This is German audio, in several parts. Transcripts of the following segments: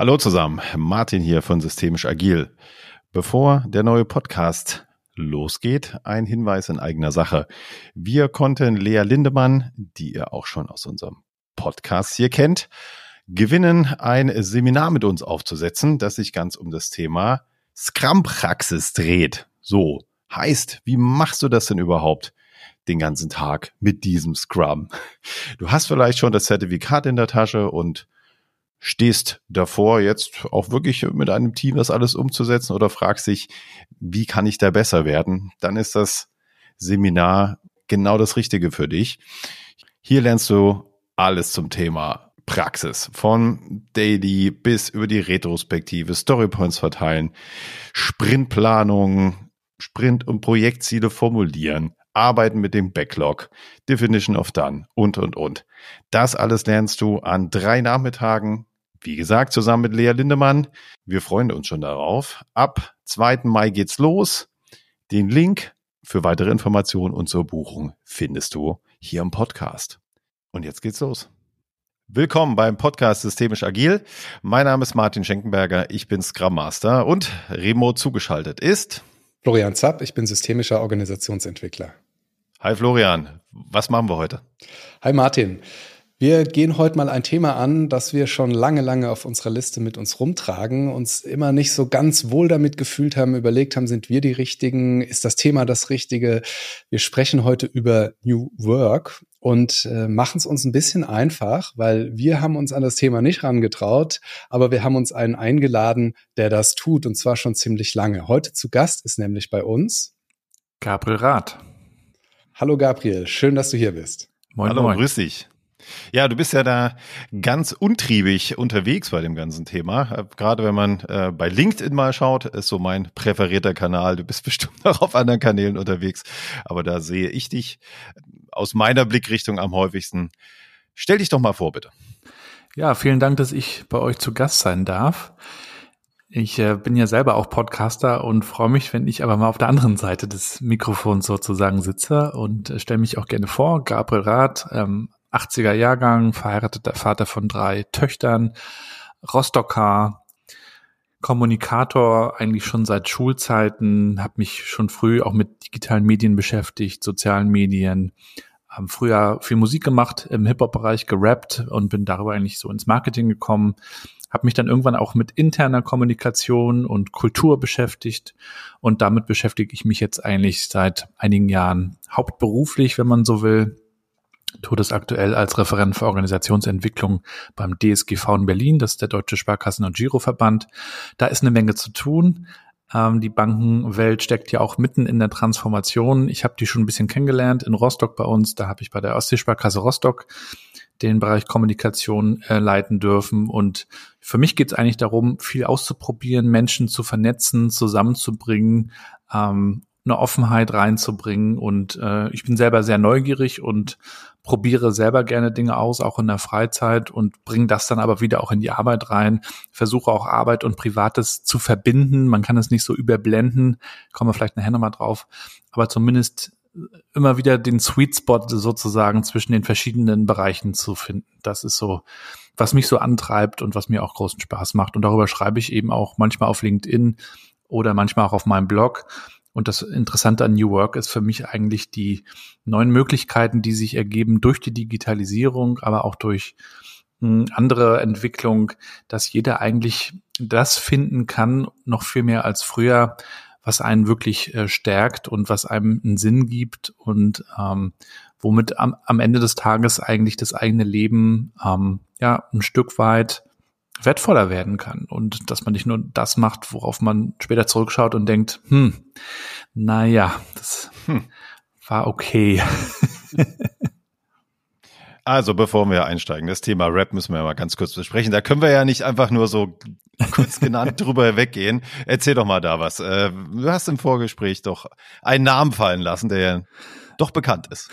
Hallo zusammen, Martin hier von Systemisch Agil. Bevor der neue Podcast losgeht, ein Hinweis in eigener Sache. Wir konnten Lea Lindemann, die ihr auch schon aus unserem Podcast hier kennt, gewinnen, ein Seminar mit uns aufzusetzen, das sich ganz um das Thema Scrum-Praxis dreht. So heißt, wie machst du das denn überhaupt? den ganzen Tag mit diesem Scrum. Du hast vielleicht schon das Zertifikat in der Tasche und stehst davor, jetzt auch wirklich mit einem Team das alles umzusetzen oder fragst dich, wie kann ich da besser werden, dann ist das Seminar genau das Richtige für dich. Hier lernst du alles zum Thema Praxis, von Daily bis über die Retrospektive, Storypoints verteilen, Sprintplanung, Sprint- und Projektziele formulieren, arbeiten mit dem Backlog, Definition of Done und, und, und. Das alles lernst du an drei Nachmittagen wie gesagt, zusammen mit Lea Lindemann. Wir freuen uns schon darauf. Ab 2. Mai geht's los. Den Link für weitere Informationen und zur Buchung findest du hier im Podcast. Und jetzt geht's los. Willkommen beim Podcast Systemisch Agil. Mein Name ist Martin Schenkenberger, ich bin Scrum Master und remote zugeschaltet ist Florian Zapp, ich bin systemischer Organisationsentwickler. Hi Florian, was machen wir heute? Hi Martin. Wir gehen heute mal ein Thema an, das wir schon lange, lange auf unserer Liste mit uns rumtragen, uns immer nicht so ganz wohl damit gefühlt haben, überlegt haben, sind wir die Richtigen, ist das Thema das Richtige? Wir sprechen heute über New Work und äh, machen es uns ein bisschen einfach, weil wir haben uns an das Thema nicht rangetraut, aber wir haben uns einen eingeladen, der das tut und zwar schon ziemlich lange. Heute zu Gast ist nämlich bei uns Gabriel Rath. Hallo Gabriel, schön, dass du hier bist. Moin, Hallo, moin. grüß dich. Ja, du bist ja da ganz untriebig unterwegs bei dem ganzen Thema. Äh, gerade wenn man äh, bei LinkedIn mal schaut, ist so mein präferierter Kanal. Du bist bestimmt noch auf anderen Kanälen unterwegs, aber da sehe ich dich aus meiner Blickrichtung am häufigsten. Stell dich doch mal vor, bitte. Ja, vielen Dank, dass ich bei euch zu Gast sein darf. Ich äh, bin ja selber auch Podcaster und freue mich, wenn ich aber mal auf der anderen Seite des Mikrofons sozusagen sitze und äh, stelle mich auch gerne vor. Gabriel Rath, ähm, 80er Jahrgang, verheirateter Vater von drei Töchtern, Rostocker, Kommunikator eigentlich schon seit Schulzeiten, habe mich schon früh auch mit digitalen Medien beschäftigt, sozialen Medien, habe früher viel Musik gemacht, im Hip-Hop-Bereich gerappt und bin darüber eigentlich so ins Marketing gekommen, habe mich dann irgendwann auch mit interner Kommunikation und Kultur beschäftigt und damit beschäftige ich mich jetzt eigentlich seit einigen Jahren hauptberuflich, wenn man so will, tut es aktuell als Referent für Organisationsentwicklung beim DSGV in Berlin, das ist der Deutsche Sparkassen- und Giroverband. Da ist eine Menge zu tun. Ähm, die Bankenwelt steckt ja auch mitten in der Transformation. Ich habe die schon ein bisschen kennengelernt in Rostock bei uns. Da habe ich bei der Ostseesparkasse Rostock den Bereich Kommunikation äh, leiten dürfen. Und für mich geht es eigentlich darum, viel auszuprobieren, Menschen zu vernetzen, zusammenzubringen, ähm, eine Offenheit reinzubringen. Und äh, ich bin selber sehr neugierig und probiere selber gerne Dinge aus, auch in der Freizeit und bringe das dann aber wieder auch in die Arbeit rein. Versuche auch Arbeit und Privates zu verbinden. Man kann es nicht so überblenden, kommen wir vielleicht nachher nochmal drauf, aber zumindest immer wieder den Sweet Spot sozusagen zwischen den verschiedenen Bereichen zu finden. Das ist so, was mich so antreibt und was mir auch großen Spaß macht. Und darüber schreibe ich eben auch manchmal auf LinkedIn oder manchmal auch auf meinem Blog. Und das Interessante an New Work ist für mich eigentlich die neuen Möglichkeiten, die sich ergeben durch die Digitalisierung, aber auch durch hm, andere Entwicklung, dass jeder eigentlich das finden kann, noch viel mehr als früher, was einen wirklich äh, stärkt und was einem einen Sinn gibt und ähm, womit am, am Ende des Tages eigentlich das eigene Leben ähm, ja ein Stück weit wertvoller werden kann und dass man nicht nur das macht, worauf man später zurückschaut und denkt, hm, naja, das hm. war okay. Also, bevor wir einsteigen, das Thema Rap müssen wir mal ganz kurz besprechen. Da können wir ja nicht einfach nur so kurz genannt drüber weggehen. Erzähl doch mal da was. Äh, du hast im Vorgespräch doch einen Namen fallen lassen, der ja doch bekannt ist.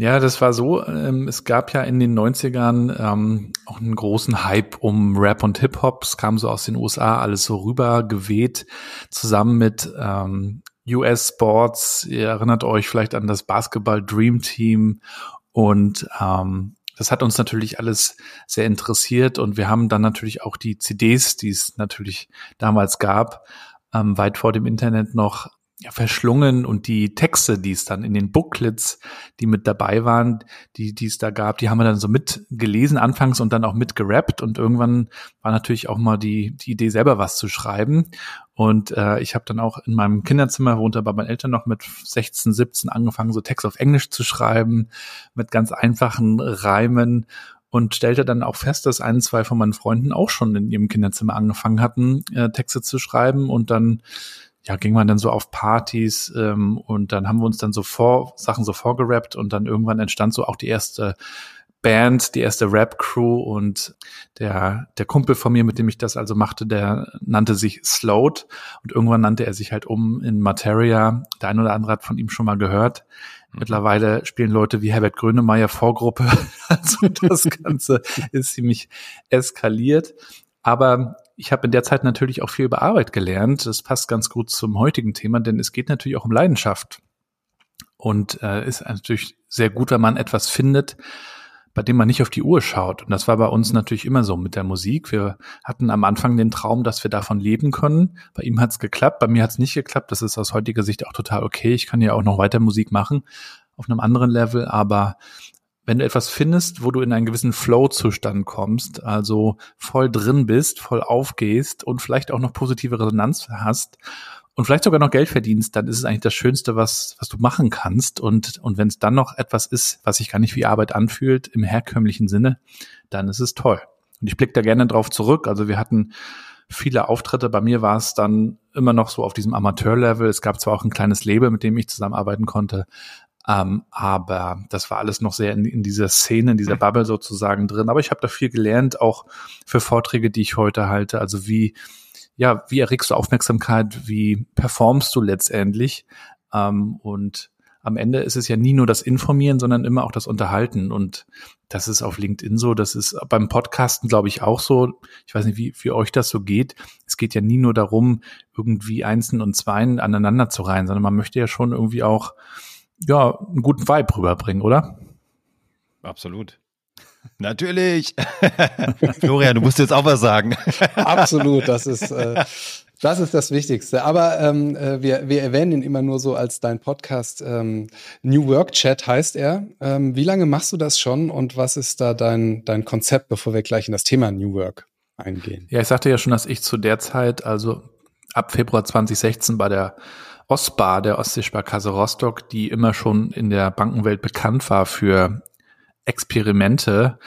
Ja, das war so. Ähm, es gab ja in den 90ern ähm, auch einen großen Hype um Rap und Hip-Hop. Es kam so aus den USA alles so rüber geweht, zusammen mit ähm, US Sports. Ihr erinnert euch vielleicht an das Basketball Dream Team und ähm, das hat uns natürlich alles sehr interessiert und wir haben dann natürlich auch die CDs, die es natürlich damals gab, ähm, weit vor dem Internet noch verschlungen und die Texte, die es dann in den Booklets, die mit dabei waren, die, die es da gab, die haben wir dann so mitgelesen anfangs und dann auch mitgerappt und irgendwann war natürlich auch mal die, die Idee selber was zu schreiben. Und äh, ich habe dann auch in meinem Kinderzimmer, wohnte bei meinen Eltern noch mit 16, 17 angefangen, so Text auf Englisch zu schreiben, mit ganz einfachen Reimen und stellte dann auch fest, dass ein, zwei von meinen Freunden auch schon in ihrem Kinderzimmer angefangen hatten, äh, Texte zu schreiben und dann ja, ging man dann so auf Partys ähm, und dann haben wir uns dann so vor, Sachen so vorgerappt und dann irgendwann entstand so auch die erste Band, die erste Rap-Crew und der, der Kumpel von mir, mit dem ich das also machte, der nannte sich Slowed und irgendwann nannte er sich halt um in Materia. Der ein oder andere hat von ihm schon mal gehört. Mhm. Mittlerweile spielen Leute wie Herbert Grönemeyer Vorgruppe. Also das Ganze ist ziemlich eskaliert. Aber ich habe in der Zeit natürlich auch viel über Arbeit gelernt. Das passt ganz gut zum heutigen Thema, denn es geht natürlich auch um Leidenschaft. Und äh, ist natürlich sehr gut, wenn man etwas findet, bei dem man nicht auf die Uhr schaut. Und das war bei uns natürlich immer so mit der Musik. Wir hatten am Anfang den Traum, dass wir davon leben können. Bei ihm hat es geklappt, bei mir hat es nicht geklappt. Das ist aus heutiger Sicht auch total okay. Ich kann ja auch noch weiter Musik machen auf einem anderen Level, aber wenn du etwas findest, wo du in einen gewissen Flow-Zustand kommst, also voll drin bist, voll aufgehst und vielleicht auch noch positive Resonanz hast und vielleicht sogar noch Geld verdienst, dann ist es eigentlich das Schönste, was, was du machen kannst. Und, und wenn es dann noch etwas ist, was sich gar nicht wie Arbeit anfühlt, im herkömmlichen Sinne, dann ist es toll. Und ich blicke da gerne drauf zurück. Also wir hatten viele Auftritte. Bei mir war es dann immer noch so auf diesem Amateur-Level. Es gab zwar auch ein kleines Label, mit dem ich zusammenarbeiten konnte, ähm, aber das war alles noch sehr in, in dieser Szene, in dieser Bubble sozusagen drin. Aber ich habe da viel gelernt, auch für Vorträge, die ich heute halte. Also wie, ja, wie erregst du Aufmerksamkeit, wie performst du letztendlich? Ähm, und am Ende ist es ja nie nur das Informieren, sondern immer auch das Unterhalten. Und das ist auf LinkedIn so, das ist beim Podcasten, glaube ich, auch so. Ich weiß nicht, wie, wie euch das so geht. Es geht ja nie nur darum, irgendwie Einsen und Zweien aneinander zu reihen, sondern man möchte ja schon irgendwie auch ja, einen guten Vibe rüberbringen, oder? Absolut. Natürlich. Florian, du musst jetzt auch was sagen. Absolut, das ist, äh, das ist das Wichtigste. Aber ähm, äh, wir, wir erwähnen ihn immer nur so als dein Podcast. Ähm, New Work Chat heißt er. Ähm, wie lange machst du das schon und was ist da dein, dein Konzept, bevor wir gleich in das Thema New Work eingehen? Ja, ich sagte ja schon, dass ich zu der Zeit, also ab Februar 2016 bei der Ostbar der Ostseesparkasse Rostock, die immer schon in der Bankenwelt bekannt war für Experimente,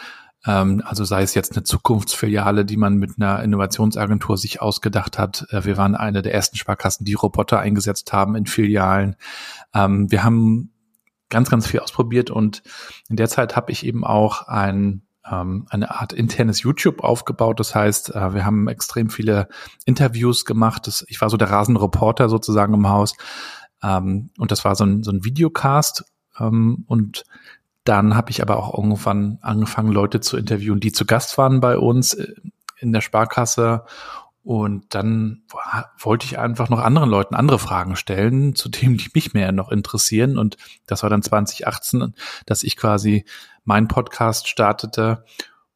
ähm, also sei es jetzt eine Zukunftsfiliale, die man mit einer Innovationsagentur sich ausgedacht hat. Äh, wir waren eine der ersten Sparkassen, die Roboter eingesetzt haben in Filialen. Ähm, wir haben ganz, ganz viel ausprobiert und in der Zeit habe ich eben auch ein ähm, eine Art internes YouTube aufgebaut. Das heißt, äh, wir haben extrem viele Interviews gemacht. Das, ich war so der Rasenreporter sozusagen im Haus. Ähm, und das war so ein, so ein Videocast. Ähm, und dann habe ich aber auch irgendwann angefangen, Leute zu interviewen, die zu Gast waren bei uns äh, in der Sparkasse. Und dann wollte ich einfach noch anderen Leuten andere Fragen stellen, zu Themen, die mich mehr noch interessieren. Und das war dann 2018, dass ich quasi mein Podcast startete.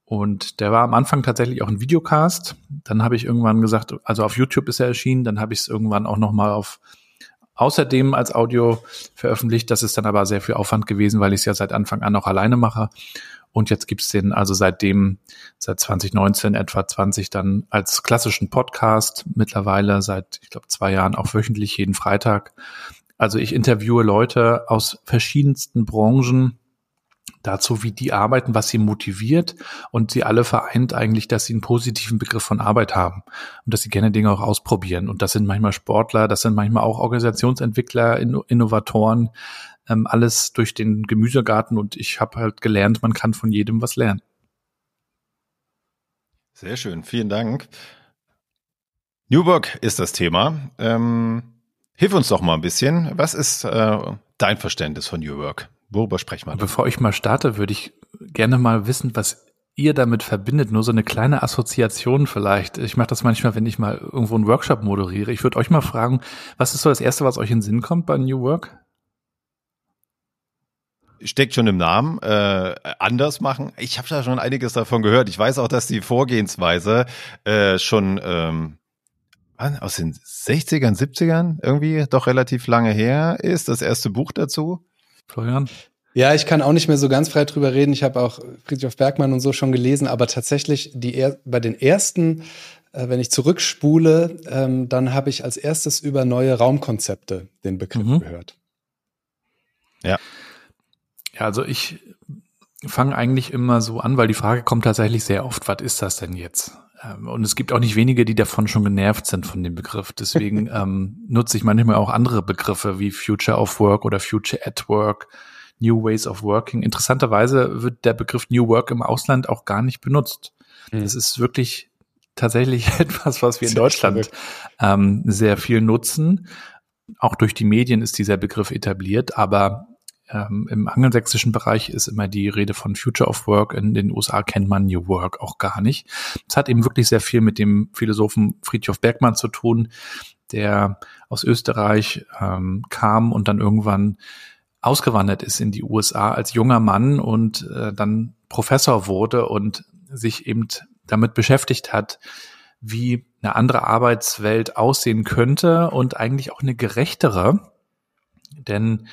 Und der war am Anfang tatsächlich auch ein Videocast. Dann habe ich irgendwann gesagt, also auf YouTube ist er erschienen, dann habe ich es irgendwann auch nochmal auf außerdem als Audio veröffentlicht. Das ist dann aber sehr viel Aufwand gewesen, weil ich es ja seit Anfang an auch alleine mache. Und jetzt gibt's den also seitdem, seit 2019, etwa 20 dann als klassischen Podcast, mittlerweile seit, ich glaube, zwei Jahren auch wöchentlich, jeden Freitag. Also ich interviewe Leute aus verschiedensten Branchen, dazu, wie die arbeiten, was sie motiviert und sie alle vereint eigentlich, dass sie einen positiven Begriff von Arbeit haben und dass sie gerne Dinge auch ausprobieren. Und das sind manchmal Sportler, das sind manchmal auch Organisationsentwickler, Innovatoren, ähm, alles durch den Gemüsegarten und ich habe halt gelernt, man kann von jedem was lernen. Sehr schön, vielen Dank. New Work ist das Thema. Ähm, hilf uns doch mal ein bisschen. Was ist äh, dein Verständnis von New Work? Worüber sprechen wir? Bevor ich mal starte, würde ich gerne mal wissen, was ihr damit verbindet. Nur so eine kleine Assoziation vielleicht. Ich mache das manchmal, wenn ich mal irgendwo einen Workshop moderiere. Ich würde euch mal fragen, was ist so das Erste, was euch in den Sinn kommt bei New Work? Steckt schon im Namen, äh, anders machen. Ich habe da schon einiges davon gehört. Ich weiß auch, dass die Vorgehensweise äh, schon ähm, aus den 60ern, 70ern irgendwie doch relativ lange her ist. Das erste Buch dazu. Florian? Ja, ich kann auch nicht mehr so ganz frei drüber reden. Ich habe auch Friedrich Bergmann und so schon gelesen, aber tatsächlich die er bei den ersten, äh, wenn ich zurückspule, ähm, dann habe ich als erstes über neue Raumkonzepte den Begriff mhm. gehört. Ja. Ja, also ich fange eigentlich immer so an, weil die Frage kommt tatsächlich sehr oft, was ist das denn jetzt? Ähm, und es gibt auch nicht wenige, die davon schon genervt sind von dem Begriff. Deswegen ähm, nutze ich manchmal auch andere Begriffe wie Future of Work oder Future at Work, New Ways of Working. Interessanterweise wird der Begriff New Work im Ausland auch gar nicht benutzt. Mhm. Das ist wirklich tatsächlich etwas, was wir in Deutschland ähm, sehr viel nutzen. Auch durch die Medien ist dieser Begriff etabliert, aber ähm, Im angelsächsischen Bereich ist immer die Rede von Future of Work. In den USA kennt man New Work auch gar nicht. Es hat eben wirklich sehr viel mit dem Philosophen Friedhof Bergmann zu tun, der aus Österreich ähm, kam und dann irgendwann ausgewandert ist in die USA als junger Mann und äh, dann Professor wurde und sich eben damit beschäftigt hat, wie eine andere Arbeitswelt aussehen könnte und eigentlich auch eine gerechtere. Denn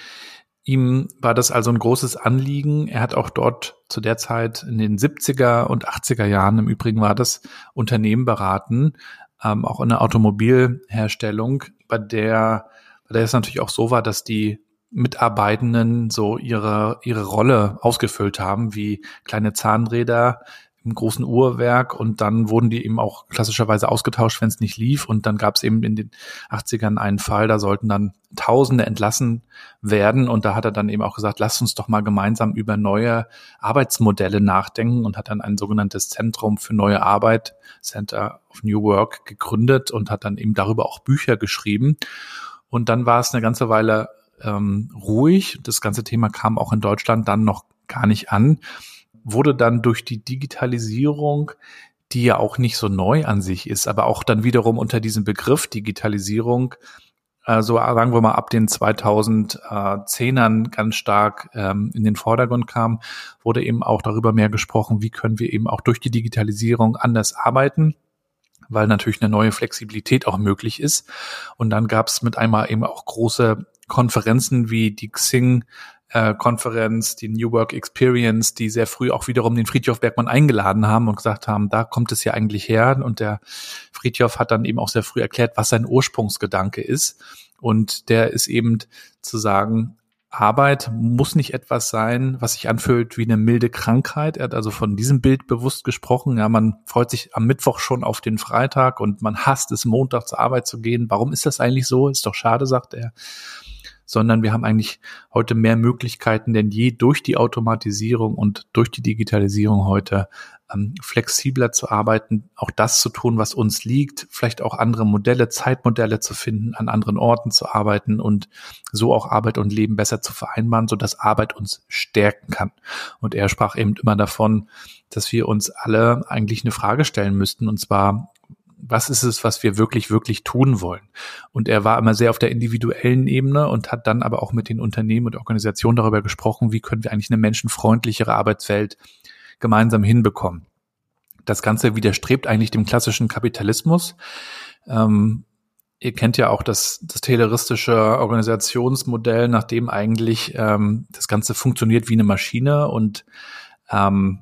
Ihm war das also ein großes Anliegen. Er hat auch dort zu der Zeit in den 70er und 80er Jahren, im Übrigen war das Unternehmen beraten, ähm, auch in der Automobilherstellung, bei der, bei der es natürlich auch so war, dass die Mitarbeitenden so ihre, ihre Rolle ausgefüllt haben, wie kleine Zahnräder im großen Uhrwerk und dann wurden die eben auch klassischerweise ausgetauscht, wenn es nicht lief. Und dann gab es eben in den 80ern einen Fall, da sollten dann Tausende entlassen werden. Und da hat er dann eben auch gesagt, lasst uns doch mal gemeinsam über neue Arbeitsmodelle nachdenken und hat dann ein sogenanntes Zentrum für neue Arbeit, Center of New Work, gegründet und hat dann eben darüber auch Bücher geschrieben. Und dann war es eine ganze Weile ähm, ruhig. Das ganze Thema kam auch in Deutschland dann noch gar nicht an wurde dann durch die Digitalisierung, die ja auch nicht so neu an sich ist, aber auch dann wiederum unter diesem Begriff Digitalisierung, also sagen wir mal ab den 2010ern ganz stark ähm, in den Vordergrund kam, wurde eben auch darüber mehr gesprochen, wie können wir eben auch durch die Digitalisierung anders arbeiten weil natürlich eine neue Flexibilität auch möglich ist. Und dann gab es mit einmal eben auch große Konferenzen wie die Xing äh, Konferenz, die New Work Experience, die sehr früh auch wiederum den Friedhof Bergmann eingeladen haben und gesagt haben, da kommt es ja eigentlich her. Und der Friedhof hat dann eben auch sehr früh erklärt, was sein Ursprungsgedanke ist. Und der ist eben zu sagen, Arbeit muss nicht etwas sein, was sich anfühlt wie eine milde Krankheit. Er hat also von diesem Bild bewusst gesprochen. Ja, man freut sich am Mittwoch schon auf den Freitag und man hasst es, Montag zur Arbeit zu gehen. Warum ist das eigentlich so? Ist doch schade, sagt er sondern wir haben eigentlich heute mehr Möglichkeiten denn je durch die Automatisierung und durch die Digitalisierung heute ähm, flexibler zu arbeiten, auch das zu tun, was uns liegt, vielleicht auch andere Modelle, Zeitmodelle zu finden, an anderen Orten zu arbeiten und so auch Arbeit und Leben besser zu vereinbaren, so dass Arbeit uns stärken kann. Und er sprach eben immer davon, dass wir uns alle eigentlich eine Frage stellen müssten, und zwar, was ist es, was wir wirklich, wirklich tun wollen. Und er war immer sehr auf der individuellen Ebene und hat dann aber auch mit den Unternehmen und Organisationen darüber gesprochen, wie können wir eigentlich eine menschenfreundlichere Arbeitswelt gemeinsam hinbekommen. Das Ganze widerstrebt eigentlich dem klassischen Kapitalismus. Ähm, ihr kennt ja auch das, das tayloristische Organisationsmodell, nach dem eigentlich ähm, das Ganze funktioniert wie eine Maschine und ähm,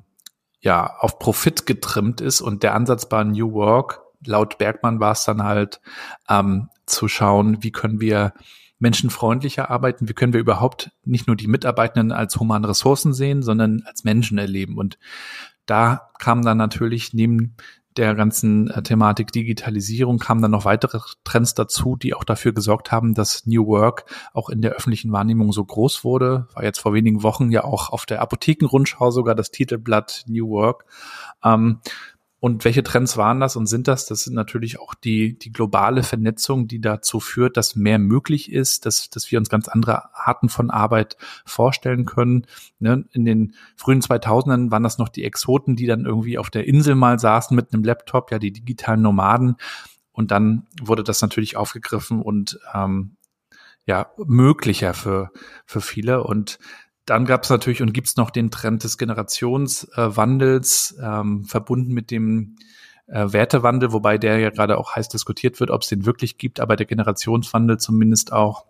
ja auf Profit getrimmt ist und der Ansatz bei New Work laut Bergmann war es dann halt ähm, zu schauen, wie können wir menschenfreundlicher arbeiten, wie können wir überhaupt nicht nur die Mitarbeitenden als humane Ressourcen sehen, sondern als Menschen erleben. Und da kam dann natürlich neben der ganzen äh, Thematik Digitalisierung kamen dann noch weitere Trends dazu, die auch dafür gesorgt haben, dass New Work auch in der öffentlichen Wahrnehmung so groß wurde. War jetzt vor wenigen Wochen ja auch auf der Apothekenrundschau sogar das Titelblatt New Work. Ähm, und welche Trends waren das und sind das? Das sind natürlich auch die, die globale Vernetzung, die dazu führt, dass mehr möglich ist, dass, dass wir uns ganz andere Arten von Arbeit vorstellen können. Ne? In den frühen 2000ern waren das noch die Exoten, die dann irgendwie auf der Insel mal saßen mit einem Laptop, ja, die digitalen Nomaden. Und dann wurde das natürlich aufgegriffen und ähm, ja, möglicher für, für viele. Und dann gab es natürlich und gibt es noch den Trend des Generationswandels, ähm, verbunden mit dem äh, Wertewandel, wobei der ja gerade auch heiß diskutiert wird, ob es den wirklich gibt, aber der Generationswandel zumindest auch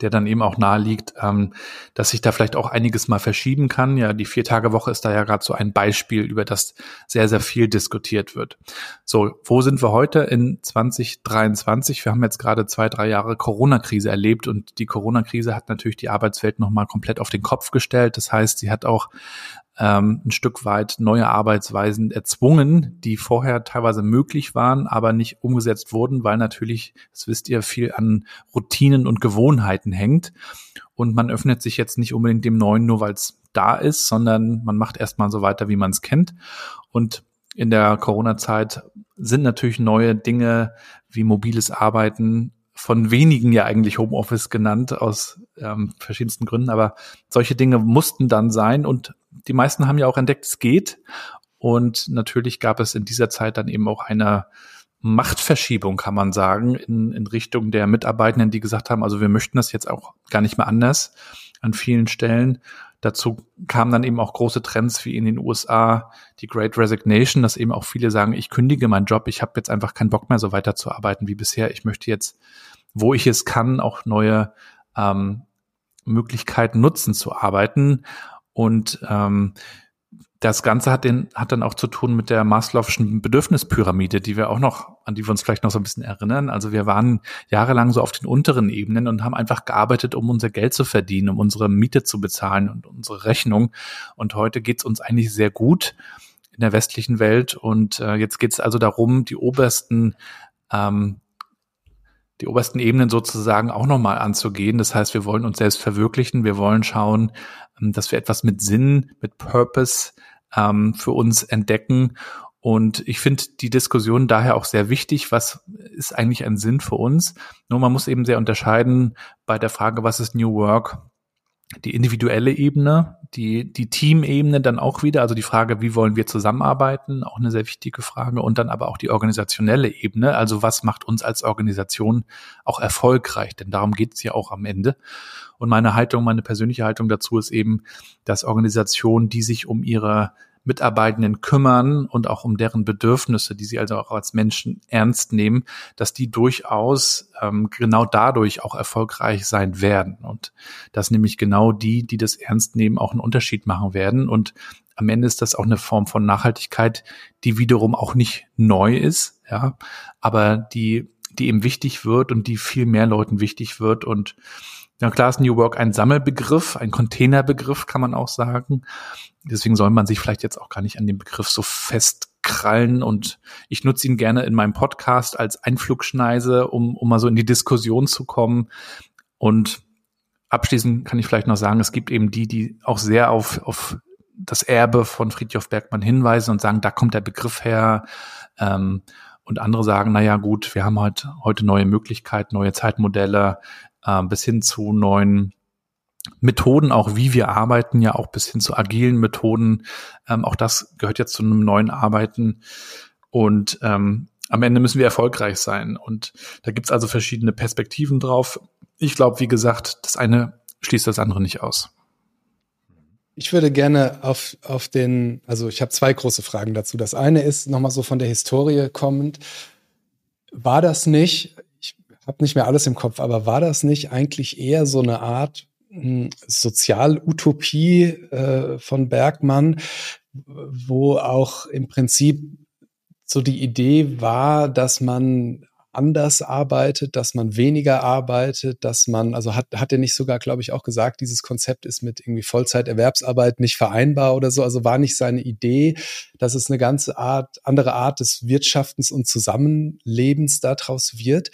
der dann eben auch nahe liegt, ähm, dass sich da vielleicht auch einiges mal verschieben kann. Ja, die Vier-Tage-Woche ist da ja gerade so ein Beispiel, über das sehr, sehr viel diskutiert wird. So, wo sind wir heute in 2023? Wir haben jetzt gerade zwei, drei Jahre Corona-Krise erlebt und die Corona-Krise hat natürlich die Arbeitswelt nochmal komplett auf den Kopf gestellt. Das heißt, sie hat auch ähm, ein Stück weit neue Arbeitsweisen erzwungen, die vorher teilweise möglich waren, aber nicht umgesetzt wurden, weil natürlich, das wisst ihr, viel an Routinen und Gewohnheiten hängt. Und man öffnet sich jetzt nicht unbedingt dem Neuen nur, weil es da ist, sondern man macht erstmal so weiter, wie man es kennt. Und in der Corona-Zeit sind natürlich neue Dinge wie mobiles Arbeiten von wenigen ja eigentlich Homeoffice genannt aus ähm, verschiedensten Gründen, aber solche Dinge mussten dann sein und die meisten haben ja auch entdeckt, es geht. Und natürlich gab es in dieser Zeit dann eben auch eine Machtverschiebung, kann man sagen, in, in Richtung der Mitarbeitenden, die gesagt haben, also wir möchten das jetzt auch gar nicht mehr anders an vielen Stellen. Dazu kamen dann eben auch große Trends wie in den USA die Great Resignation, dass eben auch viele sagen, ich kündige meinen Job, ich habe jetzt einfach keinen Bock mehr so weiterzuarbeiten wie bisher. Ich möchte jetzt, wo ich es kann, auch neue ähm, Möglichkeiten nutzen zu arbeiten. Und ähm, das Ganze hat, den, hat dann auch zu tun mit der Maslow'schen Bedürfnispyramide, die wir auch noch, an die wir uns vielleicht noch so ein bisschen erinnern. Also wir waren jahrelang so auf den unteren Ebenen und haben einfach gearbeitet, um unser Geld zu verdienen, um unsere Miete zu bezahlen und unsere Rechnung. Und heute geht's uns eigentlich sehr gut in der westlichen Welt. Und äh, jetzt geht's also darum, die obersten ähm, die obersten Ebenen sozusagen auch nochmal anzugehen. Das heißt, wir wollen uns selbst verwirklichen, wir wollen schauen, ähm, dass wir etwas mit Sinn, mit Purpose ähm, für uns entdecken. Und ich finde die Diskussion daher auch sehr wichtig. Was ist eigentlich ein Sinn für uns? Nur man muss eben sehr unterscheiden bei der Frage, was ist New Work die individuelle Ebene, die, die Teamebene dann auch wieder, also die Frage, wie wollen wir zusammenarbeiten, auch eine sehr wichtige Frage, und dann aber auch die organisationelle Ebene, also was macht uns als Organisation auch erfolgreich, denn darum geht es ja auch am Ende. Und meine Haltung, meine persönliche Haltung dazu ist eben, dass Organisationen, die sich um ihre Mitarbeitenden kümmern und auch um deren Bedürfnisse, die sie also auch als Menschen ernst nehmen, dass die durchaus ähm, genau dadurch auch erfolgreich sein werden. Und dass nämlich genau die, die das ernst nehmen, auch einen Unterschied machen werden. Und am Ende ist das auch eine Form von Nachhaltigkeit, die wiederum auch nicht neu ist, ja, aber die, die eben wichtig wird und die viel mehr Leuten wichtig wird und ja, klar ist New Work ein Sammelbegriff, ein Containerbegriff, kann man auch sagen. Deswegen soll man sich vielleicht jetzt auch gar nicht an dem Begriff so festkrallen und ich nutze ihn gerne in meinem Podcast als Einflugschneise, um, um mal so in die Diskussion zu kommen. Und abschließend kann ich vielleicht noch sagen, es gibt eben die, die auch sehr auf, auf das Erbe von Friedhof Bergmann hinweisen und sagen, da kommt der Begriff her. Ähm, und andere sagen, na ja, gut, wir haben halt heute neue Möglichkeiten, neue Zeitmodelle, äh, bis hin zu neuen Methoden, auch wie wir arbeiten, ja auch bis hin zu agilen Methoden. Ähm, auch das gehört jetzt zu einem neuen Arbeiten. Und ähm, am Ende müssen wir erfolgreich sein. Und da gibt's also verschiedene Perspektiven drauf. Ich glaube, wie gesagt, das eine schließt das andere nicht aus. Ich würde gerne auf, auf den, also ich habe zwei große Fragen dazu. Das eine ist nochmal so von der Historie kommend. War das nicht, ich habe nicht mehr alles im Kopf, aber war das nicht eigentlich eher so eine Art Sozialutopie äh, von Bergmann, wo auch im Prinzip so die Idee war, dass man anders arbeitet, dass man weniger arbeitet, dass man, also hat, hat er nicht sogar, glaube ich, auch gesagt, dieses Konzept ist mit irgendwie Vollzeiterwerbsarbeit nicht vereinbar oder so. Also war nicht seine Idee, dass es eine ganze Art, andere Art des Wirtschaftens und Zusammenlebens daraus wird.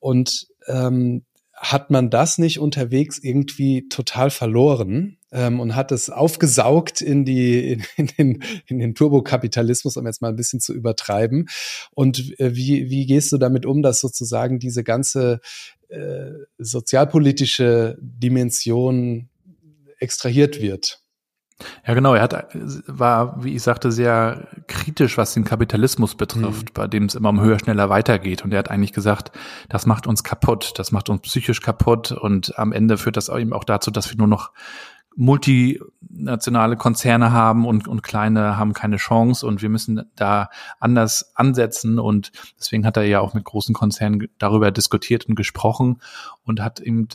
Und ähm, hat man das nicht unterwegs irgendwie total verloren ähm, und hat es aufgesaugt in die in, in den in den Turbokapitalismus, um jetzt mal ein bisschen zu übertreiben. Und äh, wie wie gehst du damit um, dass sozusagen diese ganze äh, sozialpolitische Dimension extrahiert wird? Ja, genau. Er hat, war, wie ich sagte, sehr kritisch, was den Kapitalismus betrifft, mhm. bei dem es immer um höher, schneller weitergeht. Und er hat eigentlich gesagt, das macht uns kaputt, das macht uns psychisch kaputt und am Ende führt das eben auch dazu, dass wir nur noch multinationale Konzerne haben und, und kleine haben keine Chance und wir müssen da anders ansetzen und deswegen hat er ja auch mit großen Konzernen darüber diskutiert und gesprochen und hat ihm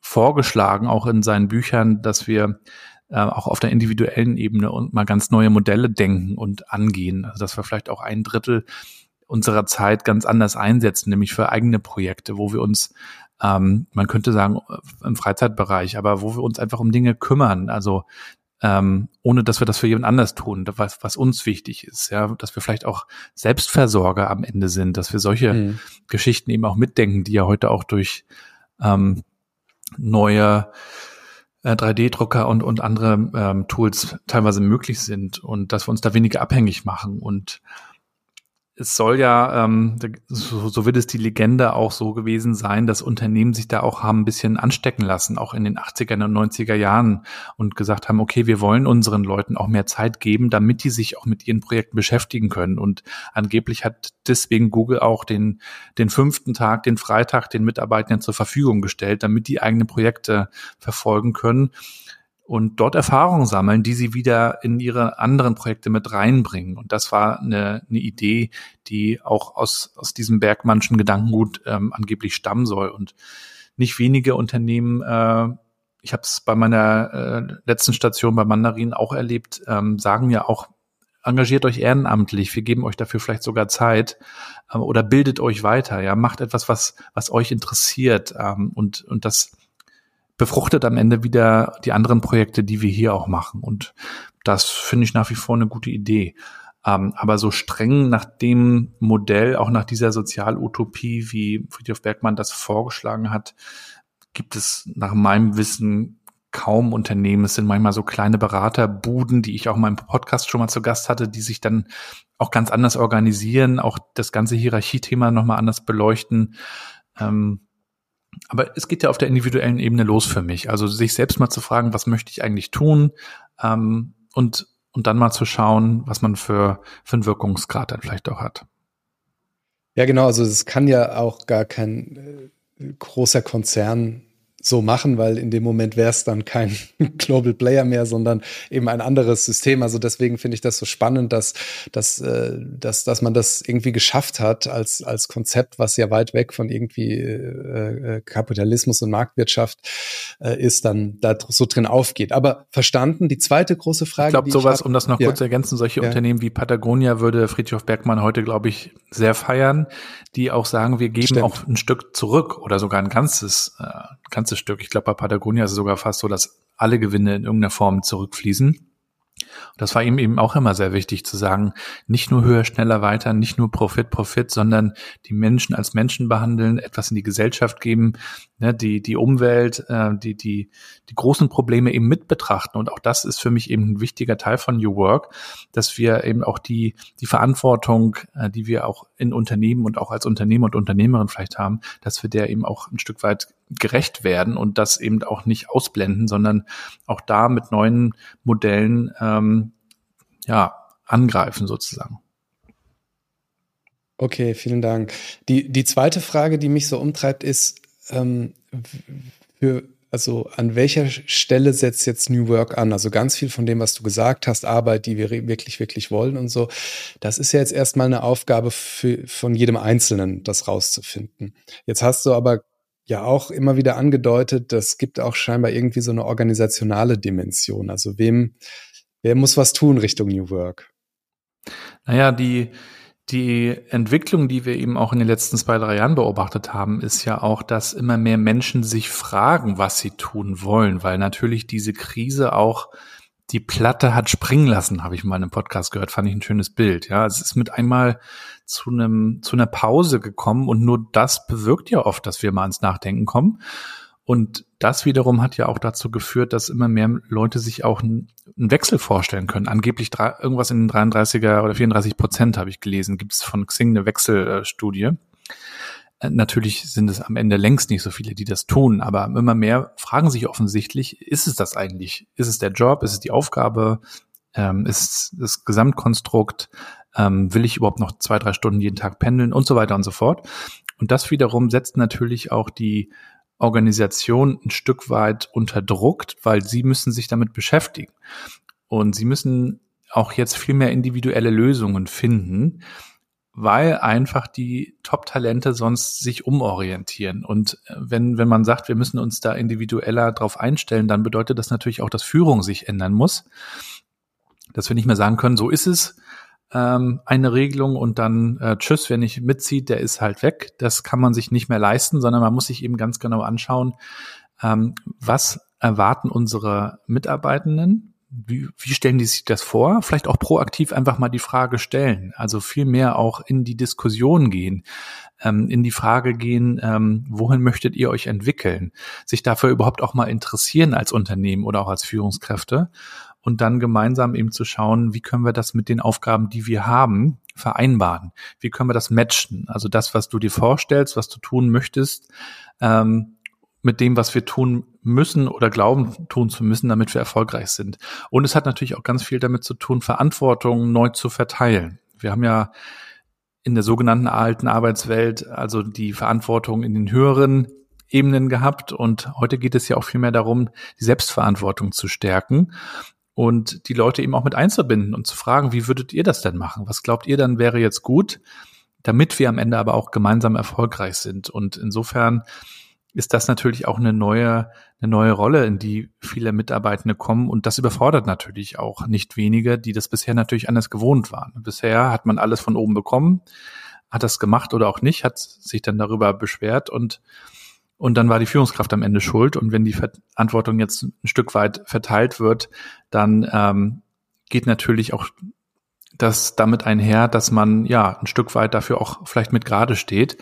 vorgeschlagen, auch in seinen Büchern, dass wir äh, auch auf der individuellen Ebene und mal ganz neue Modelle denken und angehen. Also dass wir vielleicht auch ein Drittel unserer Zeit ganz anders einsetzen, nämlich für eigene Projekte, wo wir uns ähm, man könnte sagen, im Freizeitbereich, aber wo wir uns einfach um Dinge kümmern, also ähm, ohne dass wir das für jemand anders tun, was, was uns wichtig ist, ja, dass wir vielleicht auch Selbstversorger am Ende sind, dass wir solche mhm. Geschichten eben auch mitdenken, die ja heute auch durch ähm, neue äh, 3D-Drucker und, und andere ähm, Tools teilweise möglich sind und dass wir uns da weniger abhängig machen und es soll ja, ähm, so, so wird es die Legende auch so gewesen sein, dass Unternehmen sich da auch haben ein bisschen anstecken lassen, auch in den 80er und 90er Jahren und gesagt haben, okay, wir wollen unseren Leuten auch mehr Zeit geben, damit die sich auch mit ihren Projekten beschäftigen können. Und angeblich hat deswegen Google auch den, den fünften Tag, den Freitag den Mitarbeitern zur Verfügung gestellt, damit die eigene Projekte verfolgen können und dort Erfahrungen sammeln, die sie wieder in ihre anderen Projekte mit reinbringen. Und das war eine, eine Idee, die auch aus, aus diesem Bergmannschen Gedankengut ähm, angeblich stammen soll. Und nicht wenige Unternehmen, äh, ich habe es bei meiner äh, letzten Station bei Mandarin auch erlebt, ähm, sagen ja auch, engagiert euch ehrenamtlich, wir geben euch dafür vielleicht sogar Zeit äh, oder bildet euch weiter, ja, macht etwas, was, was euch interessiert ähm, und, und das befruchtet am Ende wieder die anderen Projekte, die wir hier auch machen. Und das finde ich nach wie vor eine gute Idee. Ähm, aber so streng nach dem Modell, auch nach dieser Sozialutopie, wie Friedhof Bergmann das vorgeschlagen hat, gibt es nach meinem Wissen kaum Unternehmen. Es sind manchmal so kleine Beraterbuden, die ich auch mal im Podcast schon mal zu Gast hatte, die sich dann auch ganz anders organisieren, auch das ganze Hierarchiethema nochmal anders beleuchten. Ähm, aber es geht ja auf der individuellen Ebene los für mich. Also sich selbst mal zu fragen, was möchte ich eigentlich tun ähm, und, und dann mal zu schauen, was man für, für einen Wirkungsgrad dann vielleicht auch hat. Ja, genau. Also es kann ja auch gar kein äh, großer Konzern so machen, weil in dem Moment wäre es dann kein Global Player mehr, sondern eben ein anderes System. Also deswegen finde ich das so spannend, dass, dass, äh, dass, dass man das irgendwie geschafft hat als, als Konzept, was ja weit weg von irgendwie äh, äh Kapitalismus und Marktwirtschaft äh, ist, dann da so drin aufgeht. Aber verstanden, die zweite große Frage. Ich glaube, sowas, ich um das noch ja. kurz zu ergänzen, solche ja. Unternehmen wie Patagonia würde Friedrich Bergmann heute, glaube ich, sehr feiern, die auch sagen, wir geben Stimmt. auch ein Stück zurück oder sogar ein ganzes, äh, ganzes Stück. Ich glaube, bei Patagonia ist es sogar fast so, dass alle Gewinne in irgendeiner Form zurückfließen. Das war ihm eben auch immer sehr wichtig zu sagen, nicht nur höher, schneller, weiter, nicht nur Profit, Profit, sondern die Menschen als Menschen behandeln, etwas in die Gesellschaft geben, ne, die, die Umwelt, äh, die, die, die großen Probleme eben mit betrachten. Und auch das ist für mich eben ein wichtiger Teil von New Work, dass wir eben auch die, die Verantwortung, äh, die wir auch in Unternehmen und auch als Unternehmer und Unternehmerin vielleicht haben, dass wir der eben auch ein Stück weit gerecht werden und das eben auch nicht ausblenden, sondern auch da mit neuen Modellen ähm, ja angreifen sozusagen. Okay, vielen Dank. Die, die zweite Frage, die mich so umtreibt, ist, ähm, für, also an welcher Stelle setzt jetzt New Work an? Also ganz viel von dem, was du gesagt hast, Arbeit, die wir wirklich, wirklich wollen und so, das ist ja jetzt erstmal eine Aufgabe für, von jedem Einzelnen, das rauszufinden. Jetzt hast du aber ja auch immer wieder angedeutet, das gibt auch scheinbar irgendwie so eine organisationale Dimension. Also wem, wer muss was tun Richtung New Work? Naja, die, die Entwicklung, die wir eben auch in den letzten zwei, drei Jahren beobachtet haben, ist ja auch, dass immer mehr Menschen sich fragen, was sie tun wollen, weil natürlich diese Krise auch die Platte hat springen lassen, habe ich mal in einem Podcast gehört, fand ich ein schönes Bild. Ja, es ist mit einmal zu einem, zu einer Pause gekommen und nur das bewirkt ja oft, dass wir mal ins Nachdenken kommen. Und das wiederum hat ja auch dazu geführt, dass immer mehr Leute sich auch einen, Wechsel vorstellen können. Angeblich drei, irgendwas in den 33er oder 34 Prozent habe ich gelesen, gibt es von Xing eine Wechselstudie. Äh, natürlich sind es am Ende längst nicht so viele, die das tun, aber immer mehr fragen sich offensichtlich, ist es das eigentlich? Ist es der Job? Ist es die Aufgabe? Ähm, ist das Gesamtkonstrukt? Ähm, will ich überhaupt noch zwei, drei Stunden jeden Tag pendeln und so weiter und so fort? Und das wiederum setzt natürlich auch die Organisation ein Stück weit unterdruckt, weil sie müssen sich damit beschäftigen. Und sie müssen auch jetzt viel mehr individuelle Lösungen finden, weil einfach die Top-Talente sonst sich umorientieren. Und äh, wenn, wenn man sagt, wir müssen uns da individueller drauf einstellen, dann bedeutet das natürlich auch, dass Führung sich ändern muss. Dass wir nicht mehr sagen können, so ist es, ähm, eine Regelung und dann äh, tschüss, wer nicht mitzieht, der ist halt weg. Das kann man sich nicht mehr leisten, sondern man muss sich eben ganz genau anschauen, ähm, was erwarten unsere Mitarbeitenden, wie, wie stellen die sich das vor? Vielleicht auch proaktiv einfach mal die Frage stellen. Also viel mehr auch in die Diskussion gehen, ähm, in die Frage gehen, ähm, wohin möchtet ihr euch entwickeln? Sich dafür überhaupt auch mal interessieren als Unternehmen oder auch als Führungskräfte und dann gemeinsam eben zu schauen, wie können wir das mit den Aufgaben, die wir haben, vereinbaren? Wie können wir das matchen? Also das, was du dir vorstellst, was du tun möchtest, ähm, mit dem, was wir tun müssen oder glauben tun zu müssen, damit wir erfolgreich sind. Und es hat natürlich auch ganz viel damit zu tun, Verantwortung neu zu verteilen. Wir haben ja in der sogenannten alten Arbeitswelt also die Verantwortung in den höheren Ebenen gehabt und heute geht es ja auch viel mehr darum, die Selbstverantwortung zu stärken und die Leute eben auch mit einzubinden und zu fragen, wie würdet ihr das denn machen? Was glaubt ihr dann wäre jetzt gut, damit wir am Ende aber auch gemeinsam erfolgreich sind? Und insofern ist das natürlich auch eine neue, eine neue Rolle, in die viele Mitarbeitende kommen. Und das überfordert natürlich auch nicht wenige, die das bisher natürlich anders gewohnt waren. Bisher hat man alles von oben bekommen, hat das gemacht oder auch nicht, hat sich dann darüber beschwert und und dann war die Führungskraft am Ende schuld. Und wenn die Verantwortung jetzt ein Stück weit verteilt wird, dann ähm, geht natürlich auch das damit einher, dass man ja ein Stück weit dafür auch vielleicht mit gerade steht.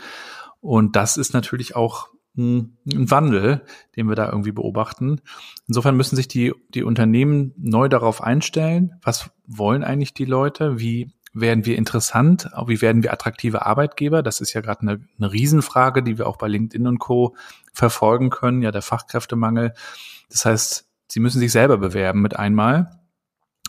Und das ist natürlich auch ein Wandel, den wir da irgendwie beobachten. Insofern müssen sich die, die Unternehmen neu darauf einstellen. Was wollen eigentlich die Leute? Wie werden wir interessant? Wie werden wir attraktive Arbeitgeber? Das ist ja gerade eine, eine Riesenfrage, die wir auch bei LinkedIn und Co. verfolgen können, ja, der Fachkräftemangel. Das heißt, sie müssen sich selber bewerben mit einmal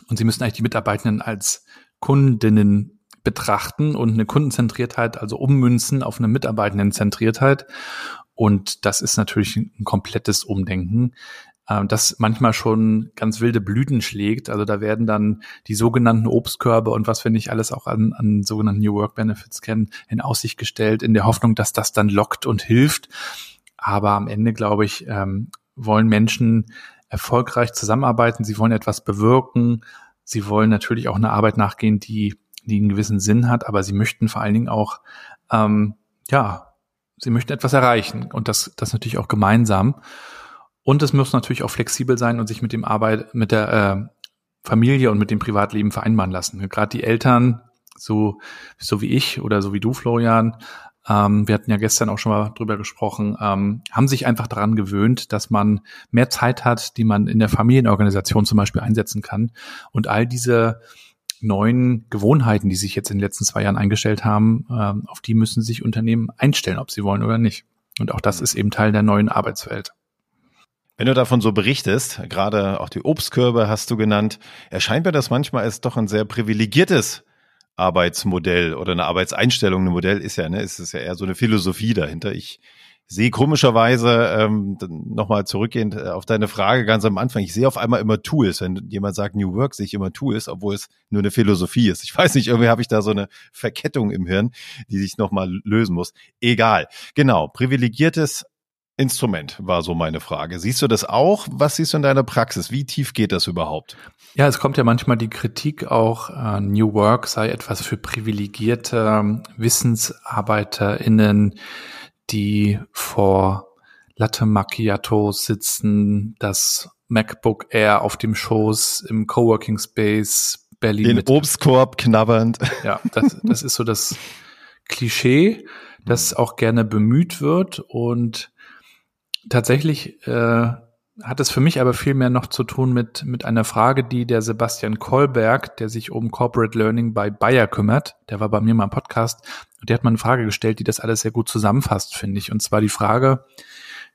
und sie müssen eigentlich die Mitarbeitenden als Kundinnen betrachten und eine Kundenzentriertheit, also ummünzen auf eine Mitarbeitendenzentriertheit. Und das ist natürlich ein komplettes Umdenken, äh, das manchmal schon ganz wilde Blüten schlägt. Also da werden dann die sogenannten Obstkörbe und was wir nicht alles auch an, an sogenannten New Work Benefits kennen, in Aussicht gestellt, in der Hoffnung, dass das dann lockt und hilft. Aber am Ende, glaube ich, ähm, wollen Menschen erfolgreich zusammenarbeiten. Sie wollen etwas bewirken. Sie wollen natürlich auch eine Arbeit nachgehen, die, die einen gewissen Sinn hat, aber sie möchten vor allen Dingen auch ähm, ja, sie möchten etwas erreichen und das, das natürlich auch gemeinsam. Und es muss natürlich auch flexibel sein und sich mit dem Arbeit, mit der äh, Familie und mit dem Privatleben vereinbaren lassen. Gerade die Eltern, so, so wie ich oder so wie du, Florian, ähm, wir hatten ja gestern auch schon mal drüber gesprochen, ähm, haben sich einfach daran gewöhnt, dass man mehr Zeit hat, die man in der Familienorganisation zum Beispiel einsetzen kann. Und all diese neuen Gewohnheiten, die sich jetzt in den letzten zwei Jahren eingestellt haben, ähm, auf die müssen sich Unternehmen einstellen, ob sie wollen oder nicht. Und auch das ist eben Teil der neuen Arbeitswelt. Wenn du davon so berichtest, gerade auch die Obstkörbe hast du genannt, erscheint mir das manchmal als doch ein sehr privilegiertes Arbeitsmodell oder eine Arbeitseinstellung. Ein Modell ist ja, ne, ist es ja eher so eine Philosophie dahinter. Ich sehe komischerweise, ähm, nochmal zurückgehend äh, auf deine Frage ganz am Anfang, ich sehe auf einmal immer Tools. Wenn jemand sagt New Work, sehe ich immer Tools, obwohl es nur eine Philosophie ist. Ich weiß nicht, irgendwie habe ich da so eine Verkettung im Hirn, die sich nochmal lösen muss. Egal. Genau, privilegiertes Instrument war so meine Frage. Siehst du das auch? Was siehst du in deiner Praxis? Wie tief geht das überhaupt? Ja, es kommt ja manchmal die Kritik auch, äh, New Work sei etwas für privilegierte WissensarbeiterInnen, die vor Latte Macchiato sitzen, das MacBook Air auf dem Schoß im Coworking Space Berlin. Den mit, Obstkorb knabbernd. Ja, das, das ist so das Klischee, das auch gerne bemüht wird und tatsächlich äh, hat es für mich aber viel mehr noch zu tun mit, mit einer Frage, die der Sebastian Kolberg, der sich um Corporate Learning bei Bayer kümmert, der war bei mir mal im Podcast, und der hat mal eine Frage gestellt, die das alles sehr gut zusammenfasst, finde ich. Und zwar die Frage,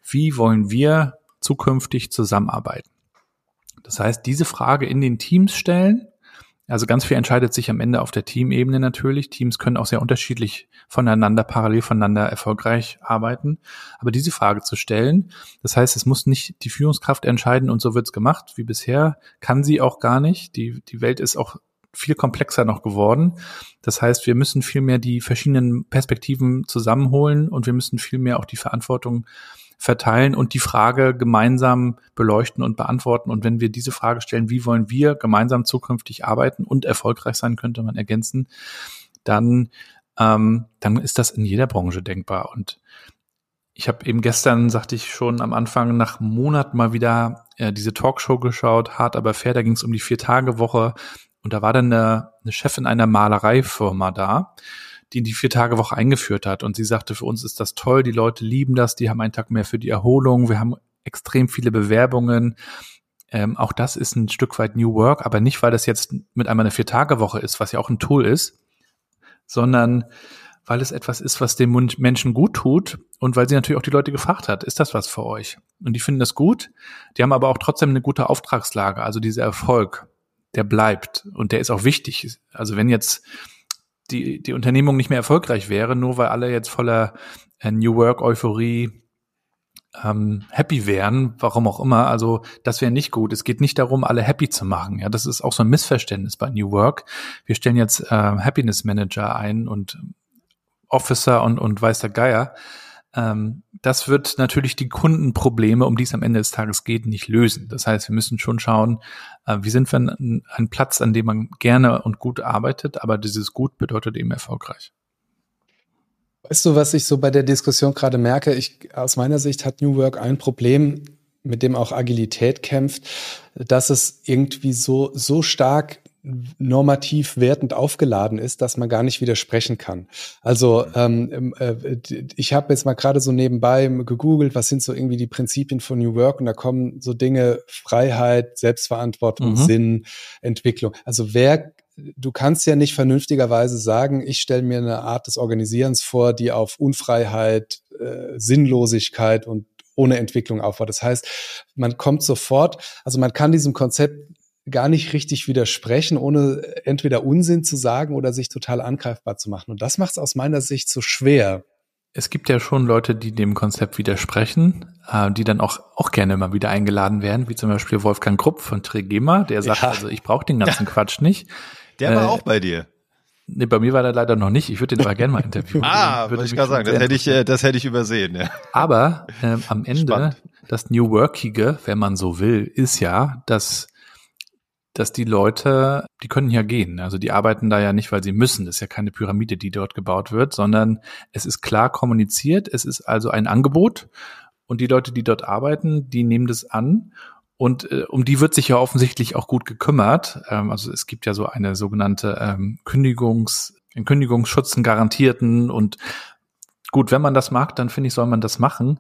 wie wollen wir zukünftig zusammenarbeiten? Das heißt, diese Frage in den Teams stellen Also ganz viel entscheidet sich am Ende auf der Teamebene natürlich. Teams können auch sehr unterschiedlich voneinander, parallel voneinander erfolgreich arbeiten. Aber diese Frage zu stellen, das heißt, es muss nicht die Führungskraft entscheiden und so wird's gemacht wie bisher, kann sie auch gar nicht. Die, die Welt ist auch viel komplexer noch geworden. Das heißt, wir müssen viel mehr die verschiedenen Perspektiven zusammenholen und wir müssen viel mehr auch die Verantwortung verteilen und die Frage gemeinsam beleuchten und beantworten. Und wenn wir diese Frage stellen, wie wollen wir gemeinsam zukünftig arbeiten und erfolgreich sein, könnte man ergänzen, dann, ähm, dann ist das in jeder Branche denkbar. Und ich habe eben gestern, sagte ich schon am Anfang, nach Monaten mal wieder äh, diese Talkshow geschaut, hart aber fair, da ging es um die Vier-Tage-Woche. Und da war dann eine, eine Chefin einer Malereifirma da die die Vier-Tage-Woche eingeführt hat. Und sie sagte, für uns ist das toll, die Leute lieben das, die haben einen Tag mehr für die Erholung, wir haben extrem viele Bewerbungen. Ähm, auch das ist ein Stück weit New Work, aber nicht, weil das jetzt mit einmal eine Vier-Tage-Woche ist, was ja auch ein Tool ist, sondern weil es etwas ist, was den Menschen gut tut und weil sie natürlich auch die Leute gefragt hat, ist das was für euch? Und die finden das gut. Die haben aber auch trotzdem eine gute Auftragslage, also dieser Erfolg, der bleibt und der ist auch wichtig. Also wenn jetzt die, die Unternehmung nicht mehr erfolgreich wäre, nur weil alle jetzt voller äh, New Work Euphorie ähm, happy wären, warum auch immer. Also das wäre nicht gut. Es geht nicht darum, alle happy zu machen. Ja, das ist auch so ein Missverständnis bei New Work. Wir stellen jetzt äh, Happiness Manager ein und Officer und und weiß der Geier. Ähm, das wird natürlich die Kundenprobleme, um die es am Ende des Tages geht, nicht lösen. Das heißt, wir müssen schon schauen, äh, wie sind wir ein, ein Platz, an dem man gerne und gut arbeitet, aber dieses Gut bedeutet eben erfolgreich. Weißt du, was ich so bei der Diskussion gerade merke? Ich, aus meiner Sicht hat New Work ein Problem, mit dem auch Agilität kämpft, dass es irgendwie so, so stark normativ wertend aufgeladen ist, dass man gar nicht widersprechen kann. Also ähm, äh, ich habe jetzt mal gerade so nebenbei gegoogelt, was sind so irgendwie die Prinzipien von New Work und da kommen so Dinge Freiheit, Selbstverantwortung, mhm. Sinn, Entwicklung. Also wer du kannst ja nicht vernünftigerweise sagen, ich stelle mir eine Art des Organisierens vor, die auf Unfreiheit, äh, Sinnlosigkeit und ohne Entwicklung aufbaut. Das heißt, man kommt sofort, also man kann diesem Konzept gar nicht richtig widersprechen, ohne entweder Unsinn zu sagen oder sich total angreifbar zu machen. Und das macht es aus meiner Sicht so schwer. Es gibt ja schon Leute, die dem Konzept widersprechen, äh, die dann auch, auch gerne mal wieder eingeladen werden, wie zum Beispiel Wolfgang Krupp von Trigema, der sagt, ja. also ich brauche den ganzen ja. Quatsch nicht. Der war äh, auch bei dir. Nee, bei mir war der leider noch nicht. Ich würde den aber gerne mal interviewen. ah, würde ich gerade sagen, das hätte ich, äh, das hätte ich übersehen. Ja. Aber ähm, am Ende, Spannend. das New Workige, wenn man so will, ist ja, dass dass die Leute, die können ja gehen. Also die arbeiten da ja nicht, weil sie müssen. Das ist ja keine Pyramide, die dort gebaut wird, sondern es ist klar kommuniziert. Es ist also ein Angebot und die Leute, die dort arbeiten, die nehmen das an und äh, um die wird sich ja offensichtlich auch gut gekümmert. Ähm, also es gibt ja so eine sogenannte ähm, Kündigungs, Kündigungsschutzen garantierten und gut, wenn man das mag, dann finde ich, soll man das machen.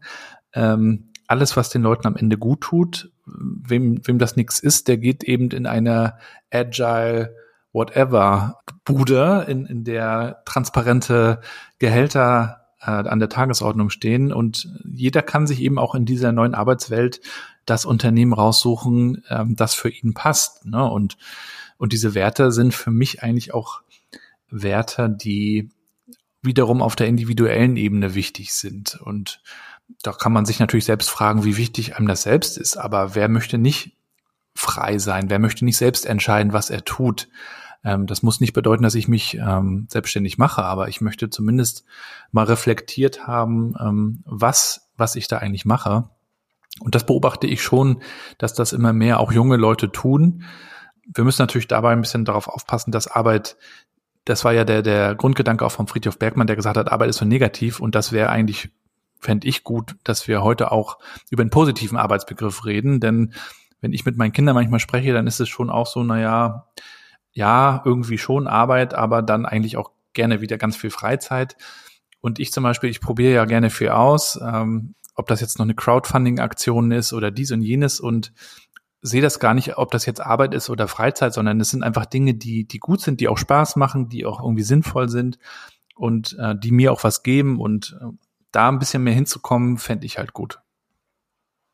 Ähm, alles, was den Leuten am Ende gut tut, wem, wem das nichts ist, der geht eben in einer Agile Whatever Bude, in, in der transparente Gehälter äh, an der Tagesordnung stehen und jeder kann sich eben auch in dieser neuen Arbeitswelt das Unternehmen raussuchen, ähm, das für ihn passt. Ne? Und, und diese Werte sind für mich eigentlich auch Werte, die wiederum auf der individuellen Ebene wichtig sind. Und da kann man sich natürlich selbst fragen, wie wichtig einem das selbst ist. Aber wer möchte nicht frei sein? Wer möchte nicht selbst entscheiden, was er tut? Ähm, das muss nicht bedeuten, dass ich mich ähm, selbstständig mache, aber ich möchte zumindest mal reflektiert haben, ähm, was, was ich da eigentlich mache. Und das beobachte ich schon, dass das immer mehr auch junge Leute tun. Wir müssen natürlich dabei ein bisschen darauf aufpassen, dass Arbeit das war ja der, der Grundgedanke auch von Friedhof Bergmann, der gesagt hat, Arbeit ist so negativ und das wäre eigentlich fände ich gut, dass wir heute auch über einen positiven Arbeitsbegriff reden, denn wenn ich mit meinen Kindern manchmal spreche, dann ist es schon auch so, naja, ja, irgendwie schon Arbeit, aber dann eigentlich auch gerne wieder ganz viel Freizeit. Und ich zum Beispiel, ich probiere ja gerne viel aus, ähm, ob das jetzt noch eine Crowdfunding-Aktion ist oder dies und jenes und sehe das gar nicht, ob das jetzt Arbeit ist oder Freizeit, sondern es sind einfach Dinge, die, die gut sind, die auch Spaß machen, die auch irgendwie sinnvoll sind und äh, die mir auch was geben und äh, da ein bisschen mehr hinzukommen, fände ich halt gut.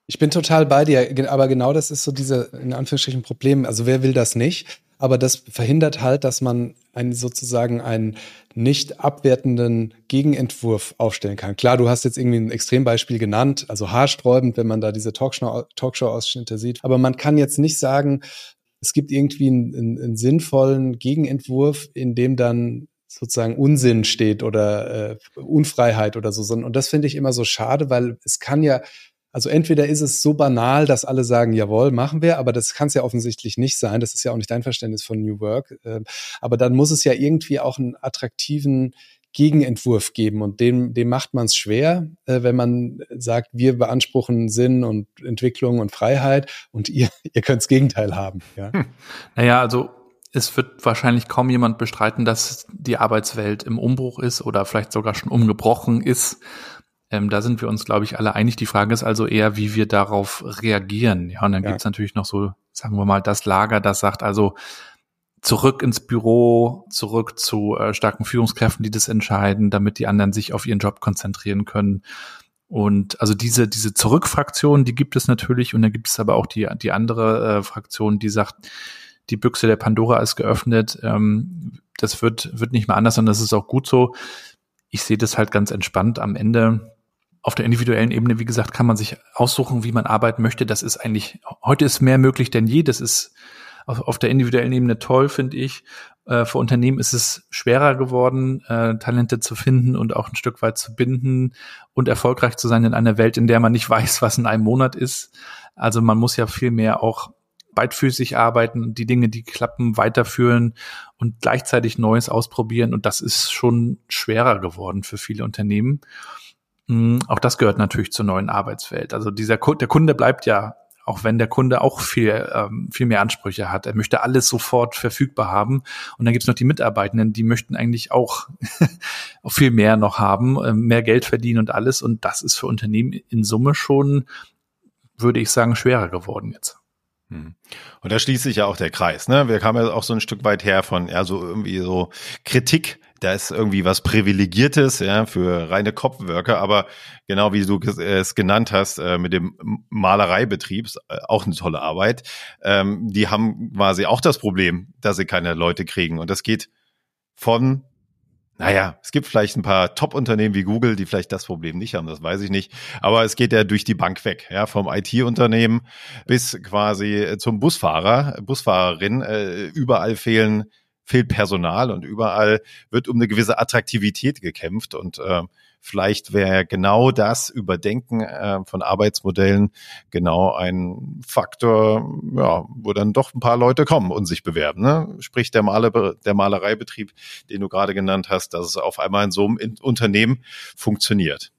Ich bin total bei dir, aber genau das ist so diese, in Anführungsstrichen, Problem. Also wer will das nicht? aber das verhindert halt, dass man einen sozusagen einen nicht abwertenden Gegenentwurf aufstellen kann. Klar, du hast jetzt irgendwie ein Extrembeispiel genannt, also haarsträubend, wenn man da diese Talkshow-Ausschnitte sieht. Aber man kann jetzt nicht sagen, es gibt irgendwie einen, einen, einen sinnvollen Gegenentwurf, in dem dann sozusagen Unsinn steht oder äh, Unfreiheit oder so. Und das finde ich immer so schade, weil es kann ja, also entweder ist es so banal, dass alle sagen, jawohl, machen wir, aber das kann es ja offensichtlich nicht sein. Das ist ja auch nicht dein Verständnis von New Work. Äh, aber dann muss es ja irgendwie auch einen attraktiven Gegenentwurf geben und dem, dem macht man es schwer, äh, wenn man sagt, wir beanspruchen Sinn und Entwicklung und Freiheit und ihr, ihr könnt das Gegenteil haben. Ja? Hm. Naja, also es wird wahrscheinlich kaum jemand bestreiten, dass die Arbeitswelt im Umbruch ist oder vielleicht sogar schon umgebrochen ist. Ähm, da sind wir uns, glaube ich, alle einig. Die Frage ist also eher, wie wir darauf reagieren. Ja, und dann ja. gibt es natürlich noch so, sagen wir mal, das Lager, das sagt also, zurück ins Büro, zurück zu äh, starken Führungskräften, die das entscheiden, damit die anderen sich auf ihren Job konzentrieren können. Und also diese, diese Zurückfraktion, die gibt es natürlich. Und dann gibt es aber auch die, die andere äh, Fraktion, die sagt, die Büchse der Pandora ist geöffnet. Ähm, das wird, wird nicht mehr anders und das ist auch gut so. Ich sehe das halt ganz entspannt am Ende. Auf der individuellen Ebene, wie gesagt, kann man sich aussuchen, wie man arbeiten möchte. Das ist eigentlich, heute ist mehr möglich denn je. Das ist auf, auf der individuellen Ebene toll, finde ich. Äh, für Unternehmen ist es schwerer geworden, äh, Talente zu finden und auch ein Stück weit zu binden und erfolgreich zu sein in einer Welt, in der man nicht weiß, was in einem Monat ist. Also man muss ja viel mehr auch beidfüßig arbeiten, die Dinge, die klappen, weiterführen und gleichzeitig Neues ausprobieren. Und das ist schon schwerer geworden für viele Unternehmen. Mm, auch das gehört natürlich zur neuen Arbeitswelt. Also dieser der Kunde bleibt ja, auch wenn der Kunde auch viel, ähm, viel mehr Ansprüche hat. Er möchte alles sofort verfügbar haben. Und dann gibt es noch die Mitarbeitenden, die möchten eigentlich auch, viel mehr noch haben, äh, mehr Geld verdienen und alles. Und das ist für Unternehmen in Summe schon, würde ich sagen, schwerer geworden jetzt. Hm. Und da schließt sich ja auch der Kreis. Ne? Wir kamen ja auch so ein Stück weit her von ja so irgendwie so Kritik. Da ist irgendwie was Privilegiertes ja für reine Kopfworker, aber genau wie du es genannt hast äh, mit dem Malereibetrieb, äh, auch eine tolle Arbeit. Ähm, die haben quasi auch das Problem, dass sie keine Leute kriegen und das geht von naja, es gibt vielleicht ein paar Top-Unternehmen wie Google, die vielleicht das Problem nicht haben, das weiß ich nicht. Aber es geht ja durch die Bank weg, ja, vom IT-Unternehmen bis quasi zum Busfahrer, Busfahrerin. Äh, überall fehlen fehlt Personal und überall wird um eine gewisse Attraktivität gekämpft und äh, Vielleicht wäre genau das Überdenken äh, von Arbeitsmodellen genau ein Faktor, ja, wo dann doch ein paar Leute kommen und sich bewerben. Ne? Sprich der, Maler, der Malereibetrieb, den du gerade genannt hast, dass es auf einmal in so einem Unternehmen funktioniert.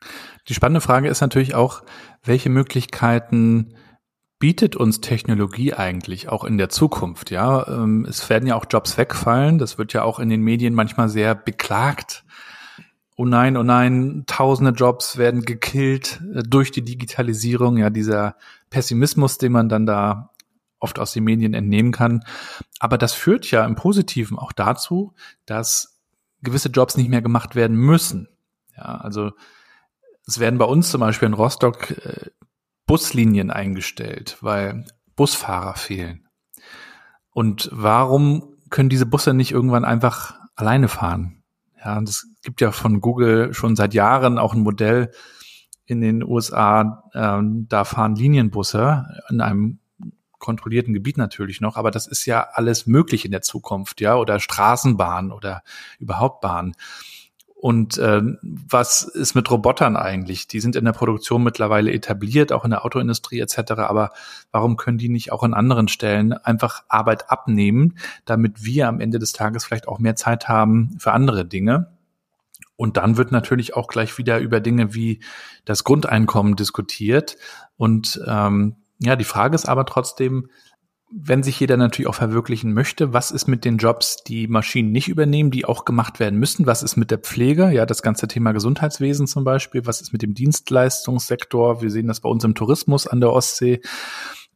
Die spannende Frage ist natürlich auch, welche Möglichkeiten bietet uns Technologie eigentlich auch in der Zukunft? Ja, ähm, es werden ja auch Jobs wegfallen. Das wird ja auch in den Medien manchmal sehr beklagt oh nein, oh nein, tausende Jobs werden gekillt äh, durch die Digitalisierung, ja, dieser Pessimismus, den man dann da oft aus den Medien entnehmen kann. Aber das führt ja im Positiven auch dazu, dass gewisse Jobs nicht mehr gemacht werden müssen. Ja, also es werden bei uns zum Beispiel in Rostock äh, Buslinien eingestellt, weil Busfahrer fehlen. Und warum können diese Busse nicht irgendwann einfach alleine fahren? Ja, und es gibt ja von Google schon seit Jahren auch ein Modell in den USA, ähm, da fahren Linienbusse in einem kontrollierten Gebiet natürlich noch, aber das ist ja alles möglich in der Zukunft, ja, oder Straßenbahn oder überhaupt Bahn. Und äh, was ist mit Robotern eigentlich? Die sind in der Produktion mittlerweile etabliert, auch in der Autoindustrie etc. Aber warum können die nicht auch an anderen Stellen einfach Arbeit abnehmen, damit wir am Ende des Tages vielleicht auch mehr Zeit haben für andere Dinge? Und dann wird natürlich auch gleich wieder über Dinge wie das Grundeinkommen diskutiert. Und ähm, ja, die Frage ist aber trotzdem, wenn sich jeder natürlich auch verwirklichen möchte, was ist mit den Jobs, die Maschinen nicht übernehmen, die auch gemacht werden müssen? Was ist mit der Pflege? Ja, das ganze Thema Gesundheitswesen zum Beispiel. Was ist mit dem Dienstleistungssektor? Wir sehen das bei uns im Tourismus an der Ostsee.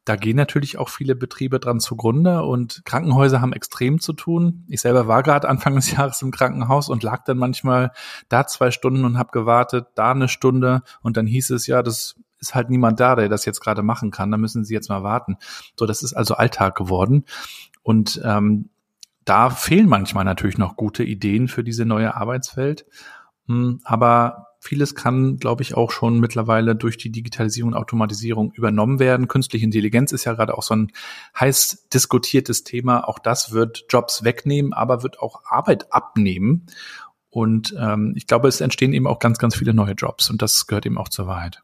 Da gehen natürlich auch viele Betriebe dran zugrunde und Krankenhäuser haben extrem zu tun. Ich selber war gerade Anfang des Jahres im Krankenhaus und lag dann manchmal da zwei Stunden und habe gewartet, da eine Stunde und dann hieß es ja, das ist halt niemand da, der das jetzt gerade machen kann. Da müssen sie jetzt mal warten. So, das ist also Alltag geworden. Und ähm, da fehlen manchmal natürlich noch gute Ideen für diese neue Arbeitswelt. Hm, aber vieles kann, glaube ich, auch schon mittlerweile durch die Digitalisierung und Automatisierung übernommen werden. Künstliche Intelligenz ist ja gerade auch so ein heiß diskutiertes Thema. Auch das wird Jobs wegnehmen, aber wird auch Arbeit abnehmen. Und ähm, ich glaube, es entstehen eben auch ganz, ganz viele neue Jobs. Und das gehört eben auch zur Wahrheit.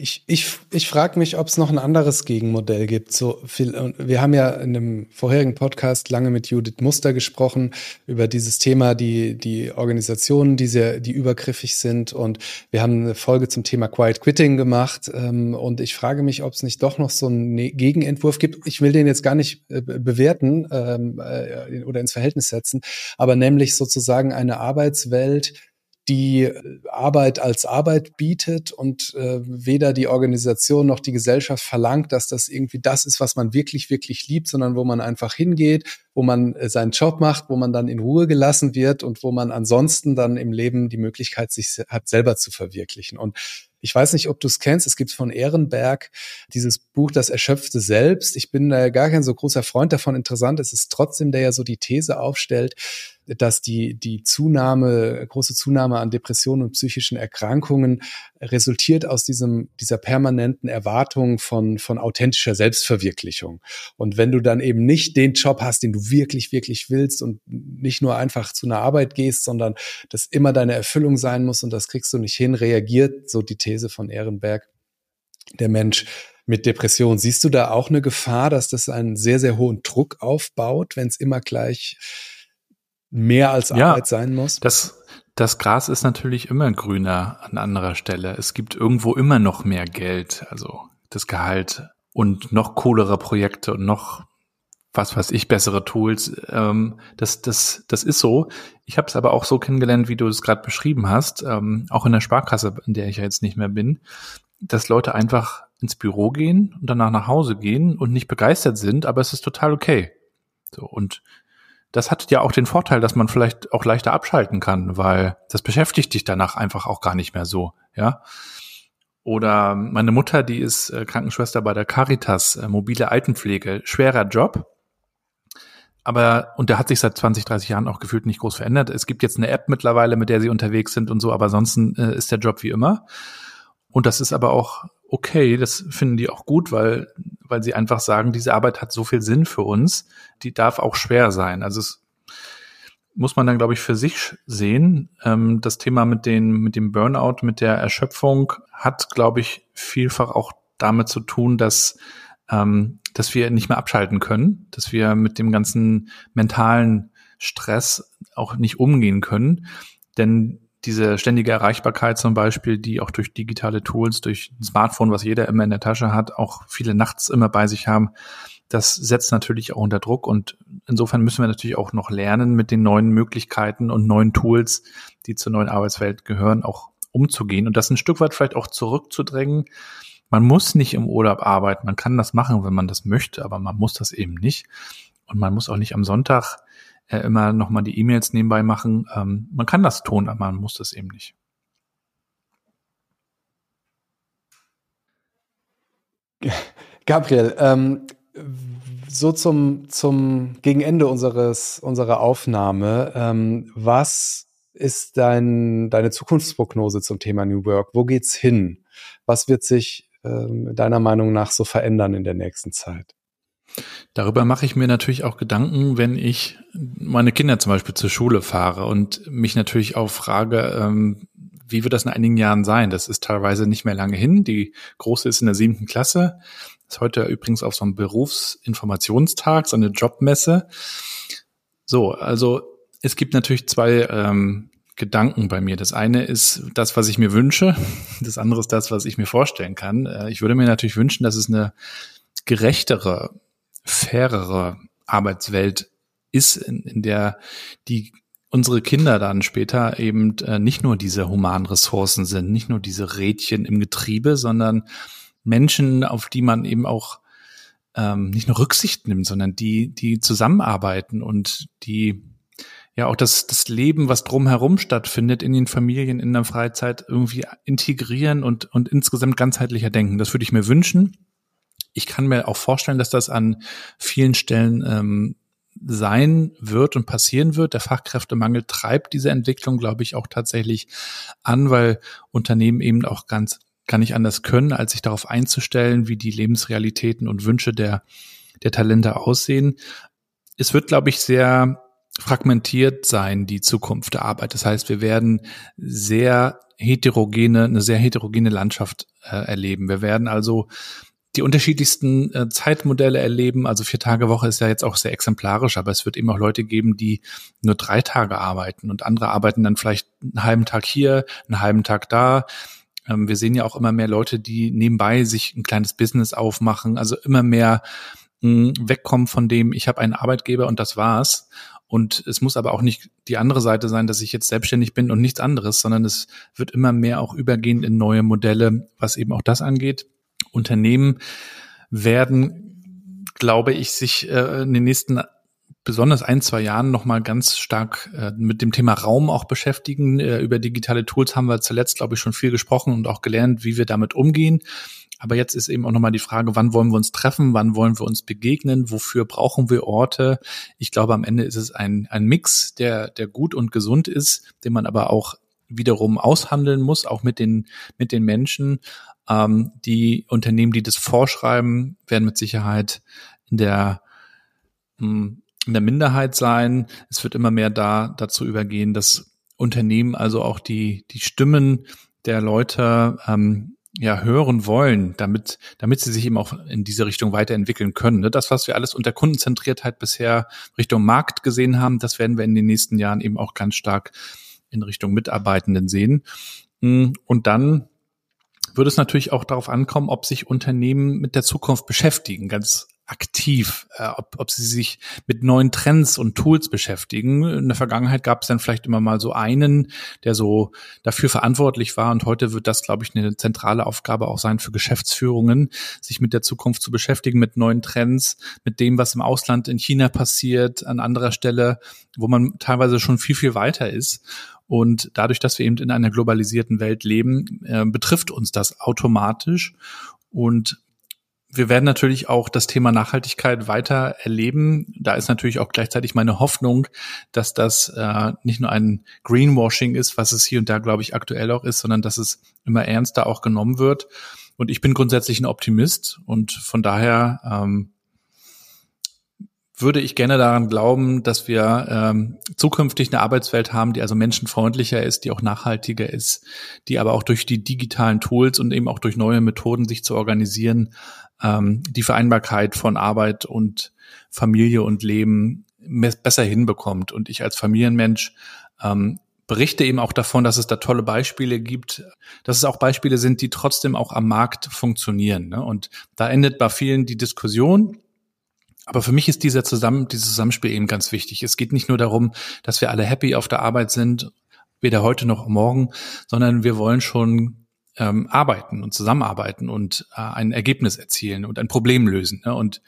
Ich, ich, ich frage mich, ob es noch ein anderes Gegenmodell gibt. So viel, wir haben ja in einem vorherigen Podcast lange mit Judith Muster gesprochen über dieses Thema, die, die Organisationen, die sehr, die übergriffig sind. Und wir haben eine Folge zum Thema Quiet Quitting gemacht. Ähm, und ich frage mich, ob es nicht doch noch so einen ne-, Gegenentwurf gibt. Ich will den jetzt gar nicht äh, bewerten ähm, äh, oder ins Verhältnis setzen, aber nämlich sozusagen eine Arbeitswelt, die Arbeit als Arbeit bietet und äh, weder die Organisation noch die Gesellschaft verlangt, dass das irgendwie das ist, was man wirklich, wirklich liebt, sondern wo man einfach hingeht, wo man äh, seinen Job macht, wo man dann in Ruhe gelassen wird und wo man ansonsten dann im Leben die Möglichkeit sich hat, selber zu verwirklichen. Und ich weiß nicht, ob du es kennst. Es gibt von Ehrenberg dieses Buch Das Erschöpfte Selbst. Ich bin äh, gar kein so großer Freund davon. Interessant ist es trotzdem, der ja so die These aufstellt, dass die, die Zunahme, große Zunahme an Depressionen und psychischen Erkrankungen resultiert aus diesem, dieser permanenten Erwartung von, von authentischer Selbstverwirklichung. Und wenn du dann eben nicht den Job hast, den du wirklich, wirklich willst und nicht nur einfach zu einer Arbeit gehst, sondern das immer deine Erfüllung sein muss und das kriegst du nicht hin, reagiert so die These von Ehrenberg, der Mensch mit Depression. Siehst du da auch eine Gefahr, dass das einen sehr, sehr hohen Druck aufbaut, wenn es immer gleich mehr als ja, Arbeit sein muss? Das, das Gras ist natürlich immer grüner an anderer Stelle. Es gibt irgendwo immer noch mehr Geld, also das Gehalt und noch coolere Projekte und noch was weiß ich, bessere Tools. Ähm, das, das, das ist so. Ich habe es aber auch so kennengelernt, wie du es gerade beschrieben hast, ähm, auch in der Sparkasse, in der ich ja jetzt nicht mehr bin, dass Leute einfach ins Büro gehen und danach nach Hause gehen und nicht begeistert sind, aber es ist total okay. So, und das hat ja auch den Vorteil, dass man vielleicht auch leichter abschalten kann, weil das beschäftigt dich danach einfach auch gar nicht mehr so, ja. Oder meine Mutter, die ist äh, Krankenschwester bei der Caritas, äh, mobile Altenpflege, schwerer Job. Aber, und der hat sich seit 20, 30 Jahren auch gefühlt nicht groß verändert. Es gibt jetzt eine App mittlerweile, mit der sie unterwegs sind und so, aber ansonsten äh, ist der Job wie immer. Und das ist aber auch okay, das finden die auch gut, weil, weil sie einfach sagen, diese Arbeit hat so viel Sinn für uns, die darf auch schwer sein. Also es muss man dann, glaube ich, für sich sehen. Ähm, das Thema mit, den, mit dem Burnout, mit der Erschöpfung hat, glaube ich, vielfach auch damit zu tun, dass, ähm, dass wir nicht mehr abschalten können, dass wir mit dem ganzen mentalen Stress auch nicht umgehen können. Denn diese ständige Erreichbarkeit zum Beispiel, die auch durch digitale Tools, durch ein Smartphone, was jeder immer in der Tasche hat, auch viele nachts immer bei sich haben, das setzt natürlich auch unter Druck und insofern müssen wir natürlich auch noch lernen, mit den neuen Möglichkeiten und neuen Tools, die zur neuen Arbeitswelt gehören, auch umzugehen und das ein Stück weit vielleicht auch zurückzudrängen. Man muss nicht im Urlaub arbeiten, man kann das machen, wenn man das möchte, aber man muss das eben nicht. Und man muss auch nicht am Sonntag äh, immer nochmal die E-Mails nebenbei machen. Ähm, man kann das tun, aber man muss das eben nicht. Gabriel, ähm, so zum, zum gegen Ende unseres, unserer Aufnahme, ähm, was ist dein, deine Zukunftsprognose zum Thema New Work? Wo geht's hin? Was wird sich ähm, deiner Meinung nach so verändern in der nächsten Zeit? Darüber mache ich mir natürlich auch Gedanken, wenn ich meine Kinder zum Beispiel zur Schule fahre und mich natürlich auch frage, ähm, wie wird das in einigen Jahren sein? Das ist teilweise nicht mehr lange hin. Die große ist in der siebten Klasse. Ist heute übrigens auf so einem Berufsinformationstag, so eine Jobmesse. So, also es gibt natürlich zwei ähm, Gedanken bei mir. Das eine ist das, was ich mir wünsche. Das andere ist das, was ich mir vorstellen kann. Äh, ich würde mir natürlich wünschen, dass es eine gerechtere fairere Arbeitswelt ist, in, in der die unsere Kinder dann später eben äh, nicht nur diese humanen Ressourcen sind, nicht nur diese Rädchen im Getriebe, sondern Menschen, auf die man eben auch ähm, nicht nur Rücksicht nimmt, sondern die, die zusammenarbeiten und die ja auch das, das Leben, was drumherum stattfindet, in den Familien, in der Freizeit irgendwie integrieren und, und insgesamt ganzheitlicher denken. Das würde ich mir wünschen ich kann mir auch vorstellen, dass das an vielen Stellen ähm, sein wird und passieren wird. Der Fachkräftemangel treibt diese Entwicklung, glaube ich, auch tatsächlich an, weil Unternehmen eben auch ganz gar nicht anders können, als sich darauf einzustellen, wie die Lebensrealitäten und Wünsche der, der Talente aussehen. Es wird, glaube ich, sehr fragmentiert sein, die Zukunft der Arbeit. Das heißt, wir werden sehr heterogene, eine sehr heterogene Landschaft äh, erleben. Wir werden also die unterschiedlichsten äh, Zeitmodelle erleben. Also vier Tage Woche ist ja jetzt auch sehr exemplarisch, aber es wird eben auch Leute geben, die nur drei Tage arbeiten und andere arbeiten dann vielleicht einen halben Tag hier, einen halben Tag da. Ähm, wir sehen ja auch immer mehr Leute, die nebenbei sich ein kleines Business aufmachen, also immer mehr mh, wegkommen von dem, ich habe einen Arbeitgeber und das war's. Und es muss aber auch nicht die andere Seite sein, dass ich jetzt selbstständig bin und nichts anderes, sondern es wird immer mehr auch übergehen in neue Modelle, was eben auch das angeht. Unternehmen werden, glaube ich, sich äh, in den nächsten besonders ein, zwei Jahren nochmal ganz stark äh, mit dem Thema Raum auch beschäftigen. Äh, über digitale Tools haben wir zuletzt, glaube ich, schon viel gesprochen und auch gelernt, wie wir damit umgehen. Aber jetzt ist eben auch nochmal die Frage, wann wollen wir uns treffen, wann wollen wir uns begegnen, wofür brauchen wir Orte? Ich glaube, am Ende ist es ein, ein Mix, der, der gut und gesund ist, den man aber auch wiederum aushandeln muss, auch mit den, mit den Menschen. Ähm, die Unternehmen, die das vorschreiben, werden mit Sicherheit in der, hm, in der Minderheit sein. Es wird immer mehr da, dazu übergehen, dass Unternehmen also auch die, die Stimmen der Leute ähm, ja hören wollen, damit damit sie sich eben auch in diese Richtung weiterentwickeln können. Ne? Das, was wir alles unter Kundenzentriertheit bisher Richtung Markt gesehen haben, das werden wir in den nächsten Jahren eben auch ganz stark in Richtung Mitarbeitenden sehen. Hm, und dann würde es natürlich auch darauf ankommen, ob sich Unternehmen mit der Zukunft beschäftigen, ganz aktiv, äh, ob, ob sie sich mit neuen Trends und Tools beschäftigen. In der Vergangenheit gab es dann vielleicht immer mal so einen, der so dafür verantwortlich war und heute wird das, glaube ich, eine zentrale Aufgabe auch sein für Geschäftsführungen, sich mit der Zukunft zu beschäftigen, mit neuen Trends, mit dem, was im Ausland in China passiert, an anderer Stelle, wo man teilweise schon viel, viel weiter ist. Und dadurch, dass wir eben in einer globalisierten Welt leben, äh, betrifft uns das automatisch. Und wir werden natürlich auch das Thema Nachhaltigkeit weiter erleben. Da ist natürlich auch gleichzeitig meine Hoffnung, dass das äh, nicht nur ein Greenwashing ist, was es hier und da, glaube ich, aktuell auch ist, sondern dass es immer ernster auch genommen wird. Und ich bin grundsätzlich ein Optimist und von daher ähm, würde ich gerne daran glauben, dass wir ähm, zukünftig eine Arbeitswelt haben, die also menschenfreundlicher ist, die auch nachhaltiger ist, die aber auch durch die digitalen Tools und eben auch durch neue Methoden sich zu organisieren, ähm, die Vereinbarkeit von Arbeit und Familie und Leben besser hinbekommt. Und ich als Familienmensch ähm, berichte eben auch davon, dass es da tolle Beispiele gibt, dass es auch Beispiele sind, die trotzdem auch am Markt funktionieren. Ne? Und da endet bei vielen die Diskussion aber für mich ist dieser Zusammen, dieses Zusammenspiel eben ganz wichtig. Es geht nicht nur darum, dass wir alle happy auf der Arbeit sind, weder heute noch morgen, sondern wir wollen schon ähm, arbeiten und zusammenarbeiten und äh, ein Ergebnis erzielen und ein Problem lösen. Ne? Und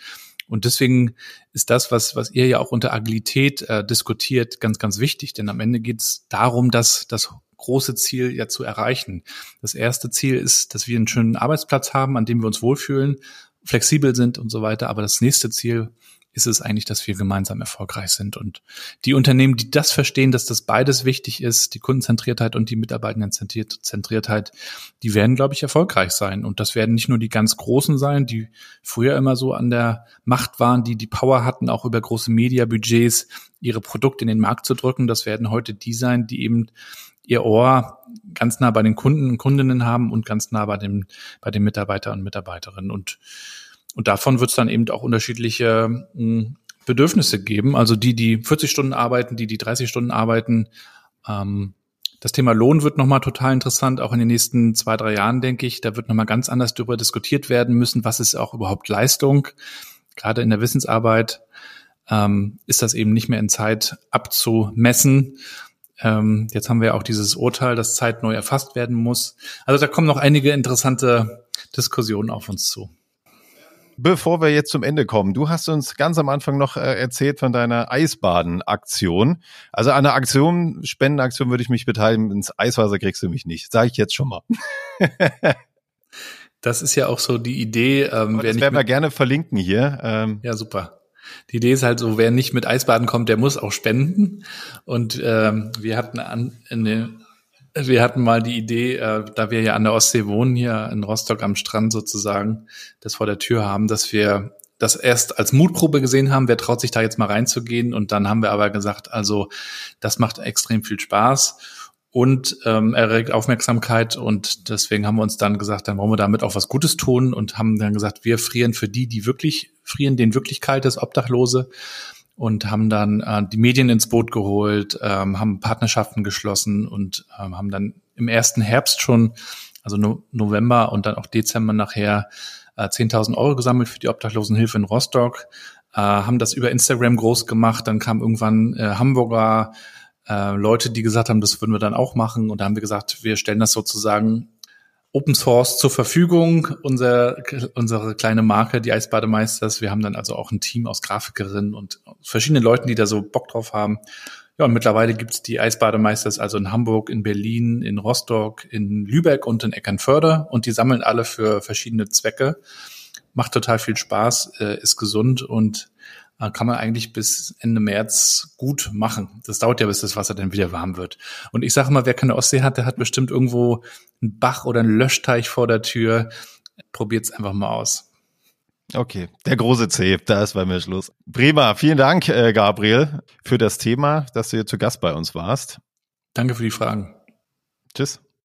und deswegen ist das, was, was ihr ja auch unter Agilität äh, diskutiert, ganz, ganz wichtig. Denn am Ende geht es darum, dass das große Ziel ja zu erreichen. Das erste Ziel ist, dass wir einen schönen Arbeitsplatz haben, an dem wir uns wohlfühlen flexibel sind und so weiter. Aber das nächste Ziel ist es eigentlich, dass wir gemeinsam erfolgreich sind. Und die Unternehmen, die das verstehen, dass das beides wichtig ist, die Kundenzentriertheit und die Mitarbeitendenzentriertheit, die werden, glaube ich, erfolgreich sein. Und das werden nicht nur die ganz Großen sein, die früher immer so an der Macht waren, die die Power hatten, auch über große Mediabudgets ihre Produkte in den Markt zu drücken. Das werden heute die sein, die eben ihr Ohr ganz nah bei den Kunden und Kundinnen haben und ganz nah bei dem, bei den Mitarbeiter und Mitarbeiterinnen. Und, und davon wird es dann eben auch unterschiedliche mh, hm, Bedürfnisse geben. Also die, die 40 Stunden arbeiten, die, die 30 Stunden arbeiten. Ähm, das Thema Lohn wird nochmal total interessant, auch in den nächsten zwei, drei Jahren, denke ich. Da wird nochmal ganz anders darüber diskutiert werden müssen, was ist auch überhaupt Leistung. Gerade in der Wissensarbeit ähm, ist das eben nicht mehr in Zeit abzumessen, ähm, jetzt haben wir auch dieses Urteil, dass Zeit neu erfasst werden muss. Also da kommen noch einige interessante Diskussionen auf uns zu. Bevor wir jetzt zum Ende kommen, du hast uns ganz am Anfang noch äh, erzählt von deiner Eisbaden-Aktion. Also an der Aktion, Spendenaktion würde ich mich beteiligen, ins Eiswasser kriegst du mich nicht. Sage ich jetzt schon mal. das ist ja auch so die Idee. Ähm, das werden wir gerne verlinken hier. Ähm, ja, super. Die Idee ist halt so, wer nicht mit Eisbaden kommt, der muss auch spenden. Und ähm, wir hatten an, in den, wir hatten mal die Idee, äh, da wir ja an der Ostsee wohnen, hier in Rostock am Strand sozusagen, das vor der Tür haben, dass wir das erst als Mutprobe gesehen haben, wer traut sich da jetzt mal reinzugehen. Und dann haben wir aber gesagt, also das macht extrem viel Spaß und ähm, erregt Aufmerksamkeit. Und deswegen haben wir uns dann gesagt, dann wollen wir damit auch was Gutes tun und haben dann gesagt, wir frieren für die, die wirklich frieren, den wirklich kalt ist, Obdachlose. Und haben dann äh, die Medien ins Boot geholt, ähm, haben Partnerschaften geschlossen und ähm, haben dann im ersten Herbst schon, also no November und dann auch Dezember nachher äh, 10.000 Euro gesammelt für die Obdachlosenhilfe in Rostock, äh, haben das über Instagram groß gemacht, dann kam irgendwann äh, Hamburger äh, Leute, die gesagt haben, das würden wir dann auch machen. Und da haben wir gesagt, wir stellen das sozusagen Open Source zur Verfügung, unser, unsere kleine Marke, die Eisbademeisters. Wir haben dann also auch ein Team aus Grafikerinnen und verschiedenen Leuten, die da so Bock drauf haben. Ja, und mittlerweile gibt's die Eisbademeisters also in Hamburg, in Berlin, in Rostock, in Lübeck und in Eckernförde und die sammeln alle für verschiedene Zwecke. Macht total viel Spaß, äh, ist gesund und kann man eigentlich bis Ende März gut machen. Das dauert ja, bis das Wasser dann wieder warm wird. Und ich sage mal, wer keine Ostsee hat, der hat bestimmt irgendwo einen Bach oder einen Löschteich vor der Tür. Probiert's einfach mal aus. Okay, der große C, da ist bei mir Schluss. Prima, vielen Dank, äh, Gabriel, für das Thema, dass du hier zu Gast bei uns warst. Danke für die Fragen. Tschüss.